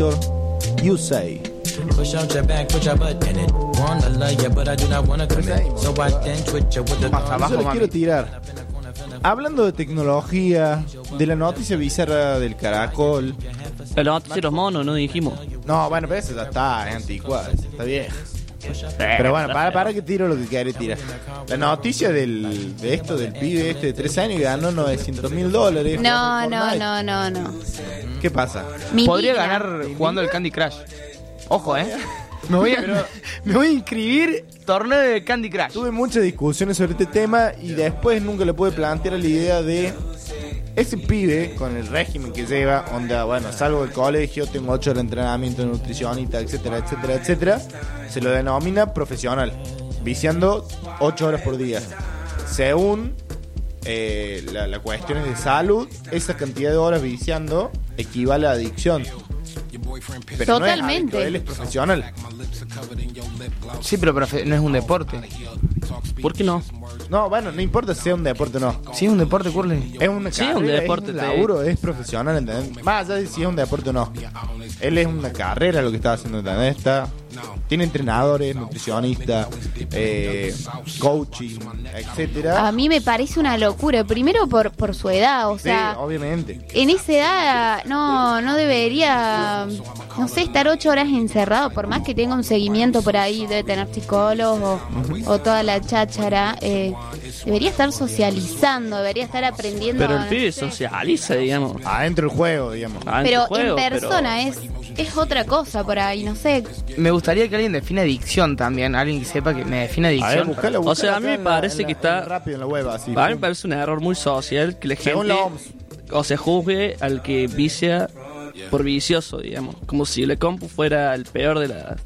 Creator. You Say.
Push out your back, put your butt in it. Wanna love you, but I do not wanna commit. So I then twitch you with the
Yo les quiero tirar. Hablando de tecnología, de la noticia bizarra del caracol.
La noticia de los monos, no dijimos.
No, bueno, pero eso ya está, es anticuada, está vieja. Pero bueno, para, para que tiro lo que quiere tirar. La noticia del, de esto, del pibe este de 3 años que ganó 900 mil dólares.
No,
jugando
no,
Fortnite.
no, no, no.
¿Qué pasa?
Mi
Podría ganar jugando el Candy Crush. Ojo, ¿eh? Me voy a, (laughs) me voy a inscribir torneo de Candy Crush.
Tuve muchas discusiones sobre este tema y después nunca le pude plantear la idea de ese pibe con el régimen que lleva, onda, bueno, salgo del colegio, tengo 8 horas de entrenamiento de nutricionista, etcétera, etcétera, etcétera, se lo denomina profesional, viciando 8 horas por día. Según eh, la, la cuestión es de salud, esa cantidad de horas viciando equivale a adicción. Pero no es
Totalmente.
él es profesional.
Sí, pero profe- no es un deporte.
¿Por qué no?
No, bueno, no importa si sea un deporte o no.
Si es un deporte, curling.
Es una
Sí,
carrera,
un deporte,
es un
te-
laburo, es profesional, ¿entendés? Más allá de si es un deporte o no. Él es una carrera lo que está haciendo, ¿entendés? Está, tiene entrenadores, nutricionistas, eh, coaching, etcétera.
A mí me parece una locura. Primero por, por su edad, o
sí,
sea,
obviamente.
en esa edad no, no debería, no sé, estar ocho horas encerrado, por más que tenga un seguimiento por ahí, debe tener psicólogos o, o toda la cháchara. eh, debería estar socializando, debería estar aprendiendo.
Pero el
no
pibe
sé.
socializa, digamos.
Adentro del juego, digamos.
Adentro
Pero
juego,
en persona es, es otra cosa por ahí, no sé.
Me gustaría que alguien defina adicción también. Alguien que sepa que me define adicción.
O sea, a mí me parece que está.
rápido en la web, así.
A mí me parece un error muy social que la gente.
Según la OMS.
O se juzgue al que vicia por vicioso, digamos. Como si la compu fuera el peor de la.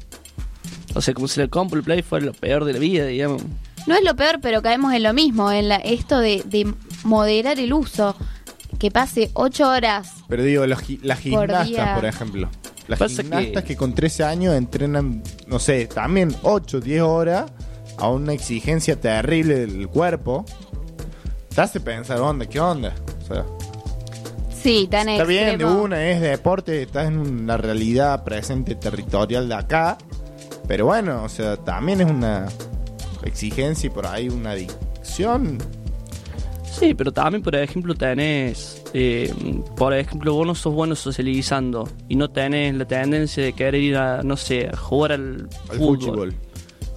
O sea, como si la compu, el play fuera lo peor de la vida, digamos.
No es lo peor, pero caemos en lo mismo, en la, esto de, de moderar el uso. Que pase ocho horas.
Pero digo, los las gimnastas, por ejemplo. Las
Pasa
gimnastas
que-
que... con 13 años entrenan, no sé, también 8, 10 horas a una exigencia terrible del cuerpo. Te hace pensar, onda, ¿qué onda? O sea,
Sí, tan
está bien, de una es deporte, estás en una realidad presente territorial de acá. Pero bueno, o sea, también es una exigencia y por ahí una adicción.
Sí, pero también, por ejemplo, tenés. eh, por ejemplo, vos no sos bueno socializando y no tenés la tendencia de querer ir a, no sé, a jugar al,
Al
fútbol.
fútbol.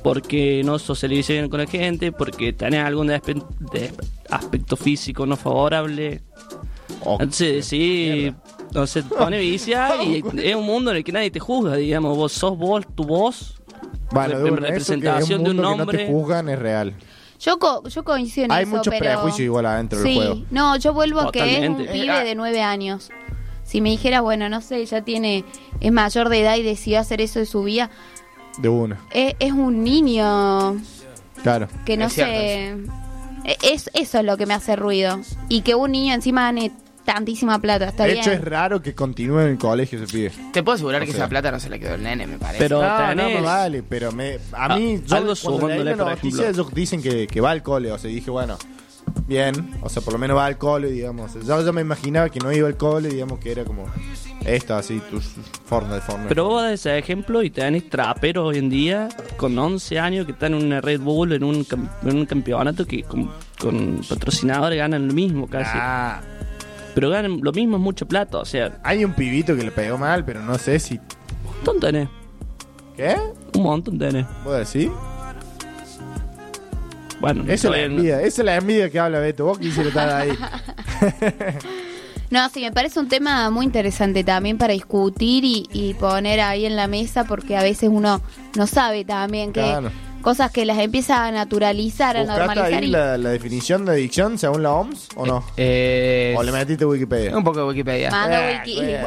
Porque no socializas bien con la gente, porque tenés algún aspecto físico no favorable. Entonces, sí, no sé, te pone vicia y (laughs) es un mundo en el que nadie te juzga, digamos. Vos sos vos, tu voz,
Bueno, es
representación de un
mundo que no te juzgan es real.
Yo, co- yo coincido en
Hay
eso,
muchos
pero...
prejuicios igual adentro
sí,
del juego.
no, yo vuelvo a que es un pibe de nueve años. Si me dijeras, bueno, no sé, ya tiene, es mayor de edad y decidió hacer eso de su vida,
De una,
es, es un niño
claro.
que no
Es
sé... e- Es, eso es lo que me hace ruido. Y que un niño encima gane tantísima plata, está
de
bien.
hecho, es raro que continúe en el colegio ese pibe.
Te puedo asegurar
O
que
sea.
esa plata no se la quedó el nene, me parece.
Pero
no,
tenés-
no, no vale, pero me, a mí,
Ah,
yo,
algo
cuando leí la
por
noticia,
ejemplo.
ellos dicen que, que va al cole, o sea, dije, bueno, bien, o sea, por lo menos va al cole, digamos. Yo ya me imaginaba que no iba al cole, digamos, que era como esto, así, tus Fortnite, Fortnite.
Pero vos das ese ejemplo y tenés traperos hoy en día con 11 años que están en una Red Bull en un, en un campeonato que con, con patrocinadores ganan lo mismo casi.
Ah.
Pero ganan lo mismo, es mucha plata, o sea.
Hay un pibito que le pegó mal, pero no sé si...
Un montón tenés.
¿Qué?
Un montón tenés.
¿Vos decís?
Bueno,
Esa es la
no-
envidia, esa es la envidia que habla Beto. Vos quisieras estar ahí. (laughs)
No, sí, me parece un tema muy interesante también para discutir y, y poner ahí en la mesa porque a veces uno no sabe también que
Claro.
Cosas que las empieza a naturalizar, a
¿Buscaste
normalizar
ahí
y
la, la definición de adicción según la OMS o no?
Eh,
¿O le metiste Wikipedia?
Un poco de Wikipedia.
Manda
Eh,
wiki.
eh.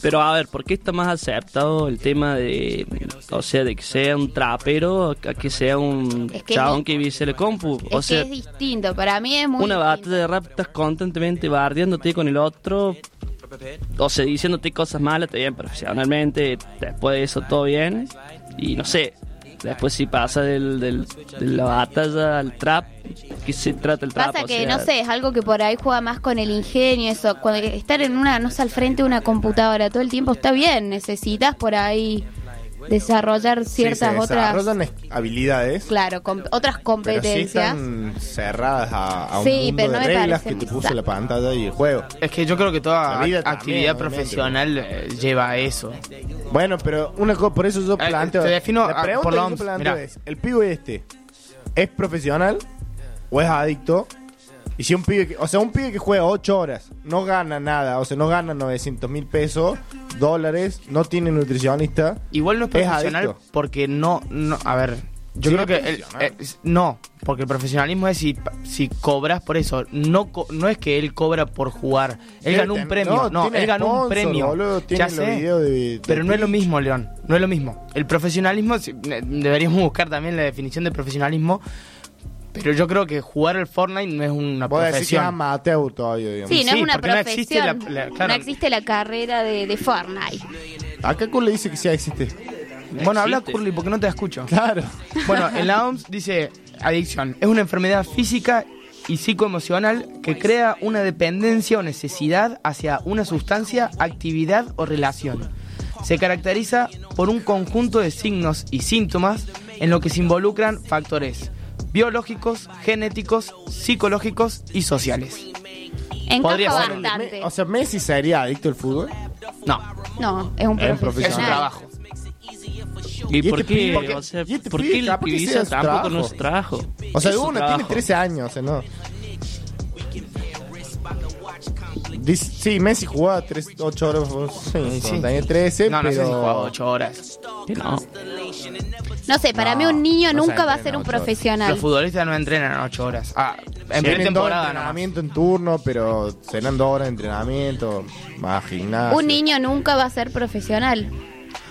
Pero a ver, ¿por qué está más aceptado el tema de, o sea, de que sea un trapero a que sea un
Es que
chabón
es-
que vice la compu? O
es
sea,
que es distinto, para mí es muy
una batalla de rap estás constantemente bardeándote con el otro, o sea, diciéndote cosas malas, te bien profesionalmente, después de eso todo bien, y no sé, después si pasa del, del- de la batalla al trap, ¿qué se trata el trap?
Pasa
O
que,
sea,
no sé, es algo que por ahí juega más con el ingenio, eso. Cuando estar en una, no sé, al frente de una computadora todo el tiempo está bien. Necesitas por ahí desarrollar ciertas
Sí, se
otras,
desarrollan habilidades.
claro, com- otras
Pero sí
competencias.
están cerradas a, a un
Sí,
mundo
pero no
de reglas que te puso la pantalla y el juego.
Es que yo creo que toda
también,
actividad
obviamente.
profesional eh, lleva a eso.
Bueno, pero una cosa, por eso yo planteo.
Eh, te defino,
la pregunta
por
que yo planteo es: ¿el pibe este es profesional o es adicto? Y si un pibe, que, o sea, un pibe que juega 8 horas, no gana nada, o sea, no gana 900 mil pesos, dólares, no tiene nutricionista.
Igual no es
Es
profesional
adicto.
porque no, no, a ver, yo
Sí,
creo
es
que el- eh, es- no, porque el profesionalismo es si, si cobras por eso, no co- no es que él cobra por jugar, él ganó un premio,
no,
él ganó un premio,
boludo,
ya sé,
videos de- de
pero no es lo mismo, León, no es lo mismo. El profesionalismo, deberíamos buscar también la definición de profesionalismo, pero yo creo que jugar al Fortnite no es una
Vos decís que es
profesión.
amateur todavía, digamos.
Sí, no es una
no
profesión.
existe la- la- claro.
No existe la carrera de, de Fortnite.
Acá le dice que sí existe.
Bueno, habla. Curly porque no te escucho.
Claro.
Bueno, en la OMS dice adicción. Es una enfermedad física y psicoemocional que crea una dependencia o necesidad hacia una sustancia, actividad o relación. Se caracteriza por un conjunto de signos y síntomas en lo que se involucran factores biológicos, genéticos, psicológicos y sociales.
Encaja
Podría ser.
bastante.
O sea, Messi sería adicto al fútbol.
No.
No, es un
Es un
profesional.
profesional.
Es un trabajo.
¿Y,
Y
por
este
qué?
pibe-
o sea,
y este
¿por
pibe
qué el
capaz que
pibiza
sea su
tampoco
trabajo.
no es trabajo?
O sea,
Es su
uno tiene
trabajo.
13 años, o sea, no. Dice- sí, Messi jugaba 3, 8 horas. Sí,
Sí.
tenía 13,
No, no sé si
pero...
jugaba 8 horas.
No.
No sé, para
No,
mí un niño
no
nunca va a ser un
ocho horas.
profesional.
Los futbolistas no entrenan 8 horas. Ah, en
Tienen dos
pretemporada no.
entrenamiento en turno, pero serán dos horas de entrenamiento, más gimnasio.
Un niño nunca va a ser profesional.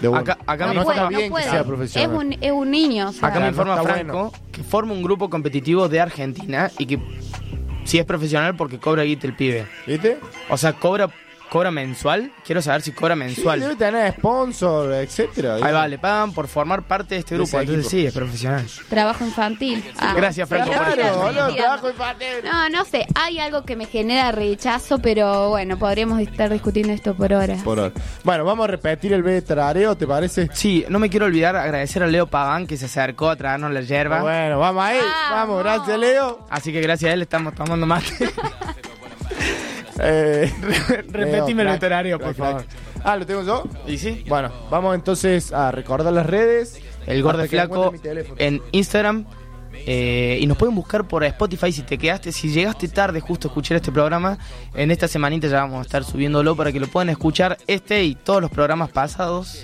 De una.
Acá, acá
no,
me
no
puede,
está
no
bien
puede.
que sea
Es
profesional.
un, es un niño. o sea.
Acá me informa
está
Franco que forma un grupo competitivo de Argentina y que si es profesional porque cobra guita el pibe.
¿Viste?
O sea, cobra cobra mensual. Quiero saber si cobra
Sí,
mensual.
debe tener sponsor, etcétera.
Ahí va, le pagan por formar parte de este grupo.
ese
Entonces
equipo.
sí, es profesional.
Trabajo infantil. Ah.
Gracias, Franco, por
Claro,
ejemplo.
boludo,
Tirando.
trabajo infantil.
No, no sé, hay algo que me genera rechazo, pero bueno, podríamos estar discutiendo esto por horas.
Por ahora. Bueno, vamos a repetir el vetarareo, ¿te parece?
Sí, no me quiero olvidar agradecer a Leo Pagán que se acercó a traernos la yerba.
Bueno, vamos ahí. Vamos, gracias, Leo.
Así que gracias a él estamos tomando mate. (laughs)
Eh, (laughs)
Repetime el horario, por
crack, crack.
favor.
Ah, ¿lo tengo yo?
¿Y sí?
Bueno, vamos entonces a recordar las redes.
El Gordo Flaco en Instagram. eh, y nos pueden buscar por Spotify si te quedaste, si llegaste tarde justo a escuchar este programa. En esta semanita ya vamos a estar subiéndolo para que lo puedan escuchar este y todos los programas pasados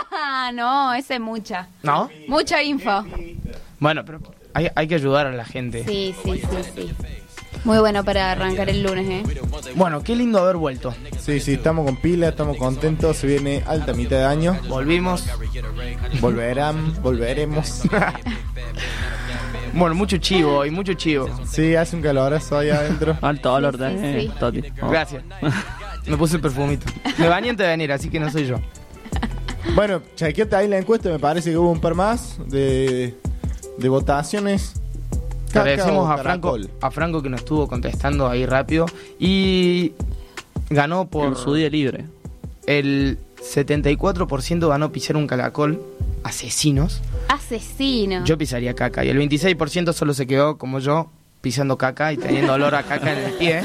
no, esa es mucha.
¿No?
Mucha info.
Bueno, pero hay, hay que ayudar a la gente.
Sí, sí, sí, sí. Muy bueno para arrancar el lunes, ¿eh?
Bueno, qué lindo haber vuelto.
Sí, sí, estamos con pila, estamos contentos. Se viene alta mitad de año.
Volvimos.
Volverán, volveremos. (laughs)
Bueno, mucho chivo y mucho chivo.
Sí, hace un calorazo ahí adentro. (laughs)
Alto olor
Sí,
de
sí.
Toti. Oh.
Gracias. Me puse el perfumito. Me bañé antes de venir, así que no soy yo.
Bueno, chequeate ahí la encuesta, me parece que hubo un par más de, de votaciones.
Agradecemos a Franco, a Franco que nos estuvo contestando ahí rápido. Y ganó por
En su día libre.
el 74% ganó pisar un caracol. Asesinos.
Asesino.
Yo pisaría caca. Y el 26% solo se quedó como yo, pisando caca y teniendo olor a caca en el pie.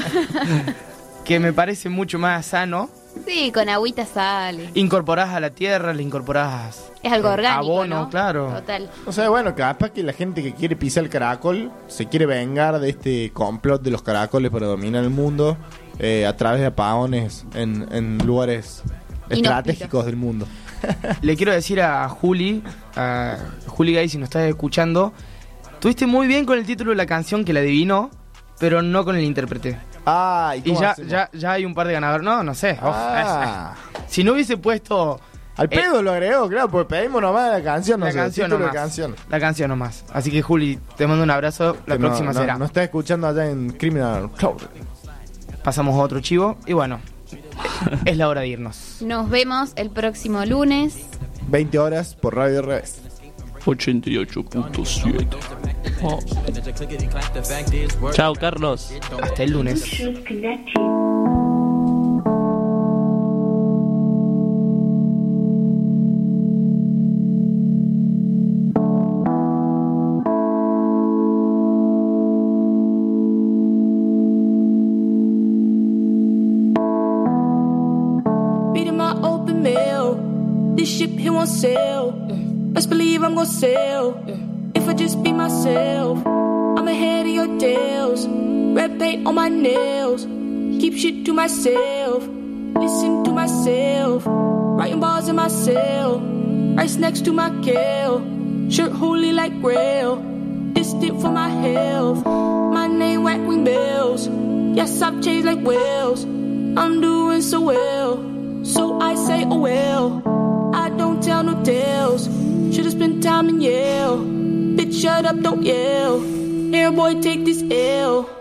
(laughs) que me parece mucho más sano.
Sí, con agüita sale.
Incorporás a la tierra, le incorporás
Es algo
eh,
orgánico,
abono,
¿no?
claro.
Total.
O sea, bueno, capaz que la gente que quiere pisar el caracol se quiere vengar de este complot de los caracoles para dominar el mundo eh, a través de apagones en, en lugares estratégicos del mundo. (laughs)
Le quiero decir a Juli, a Juli Gay, si nos estás escuchando, tuviste muy bien con el título de la canción que la adivinó, pero no con el intérprete.
Ah,
Y ya, ya, ya hay un par de ganadores. No, no sé. Uf,
Ah.
es- si no hubiese puesto
Al pedo lo agregó, claro, pues pedimos nomás la canción, no
la
sé,
canción nomás.
de canción.
La canción nomás. Así que Juli, te mando un abrazo. La
Que no-
próxima
no,
será.
No está escuchando allá en Criminal Cloud.
Pasamos a otro chivo y bueno, es la hora de irnos.
Nos vemos el próximo lunes.
20 horas por Radio Revés.
88.7. Oh. oh. Chao, Carlos.
Hasta el lunes.
Reading my open mail. This ship here won't sail. Best believe I'm gonna sail. If I just be myself, I'm ahead of your deals. Red paint on my nails. Keep shit to myself. Listen to myself. Writing bars in my cell. rice next to my kale. Shirt holy like grail, distant for my health. My name whack wing bells. Yes, I've changed like whales. I'm doing so well, so I say, oh well. I don't tell no tales. Should've spent time in Yale. Bitch, shut up, don't yell. Air boy, take this L.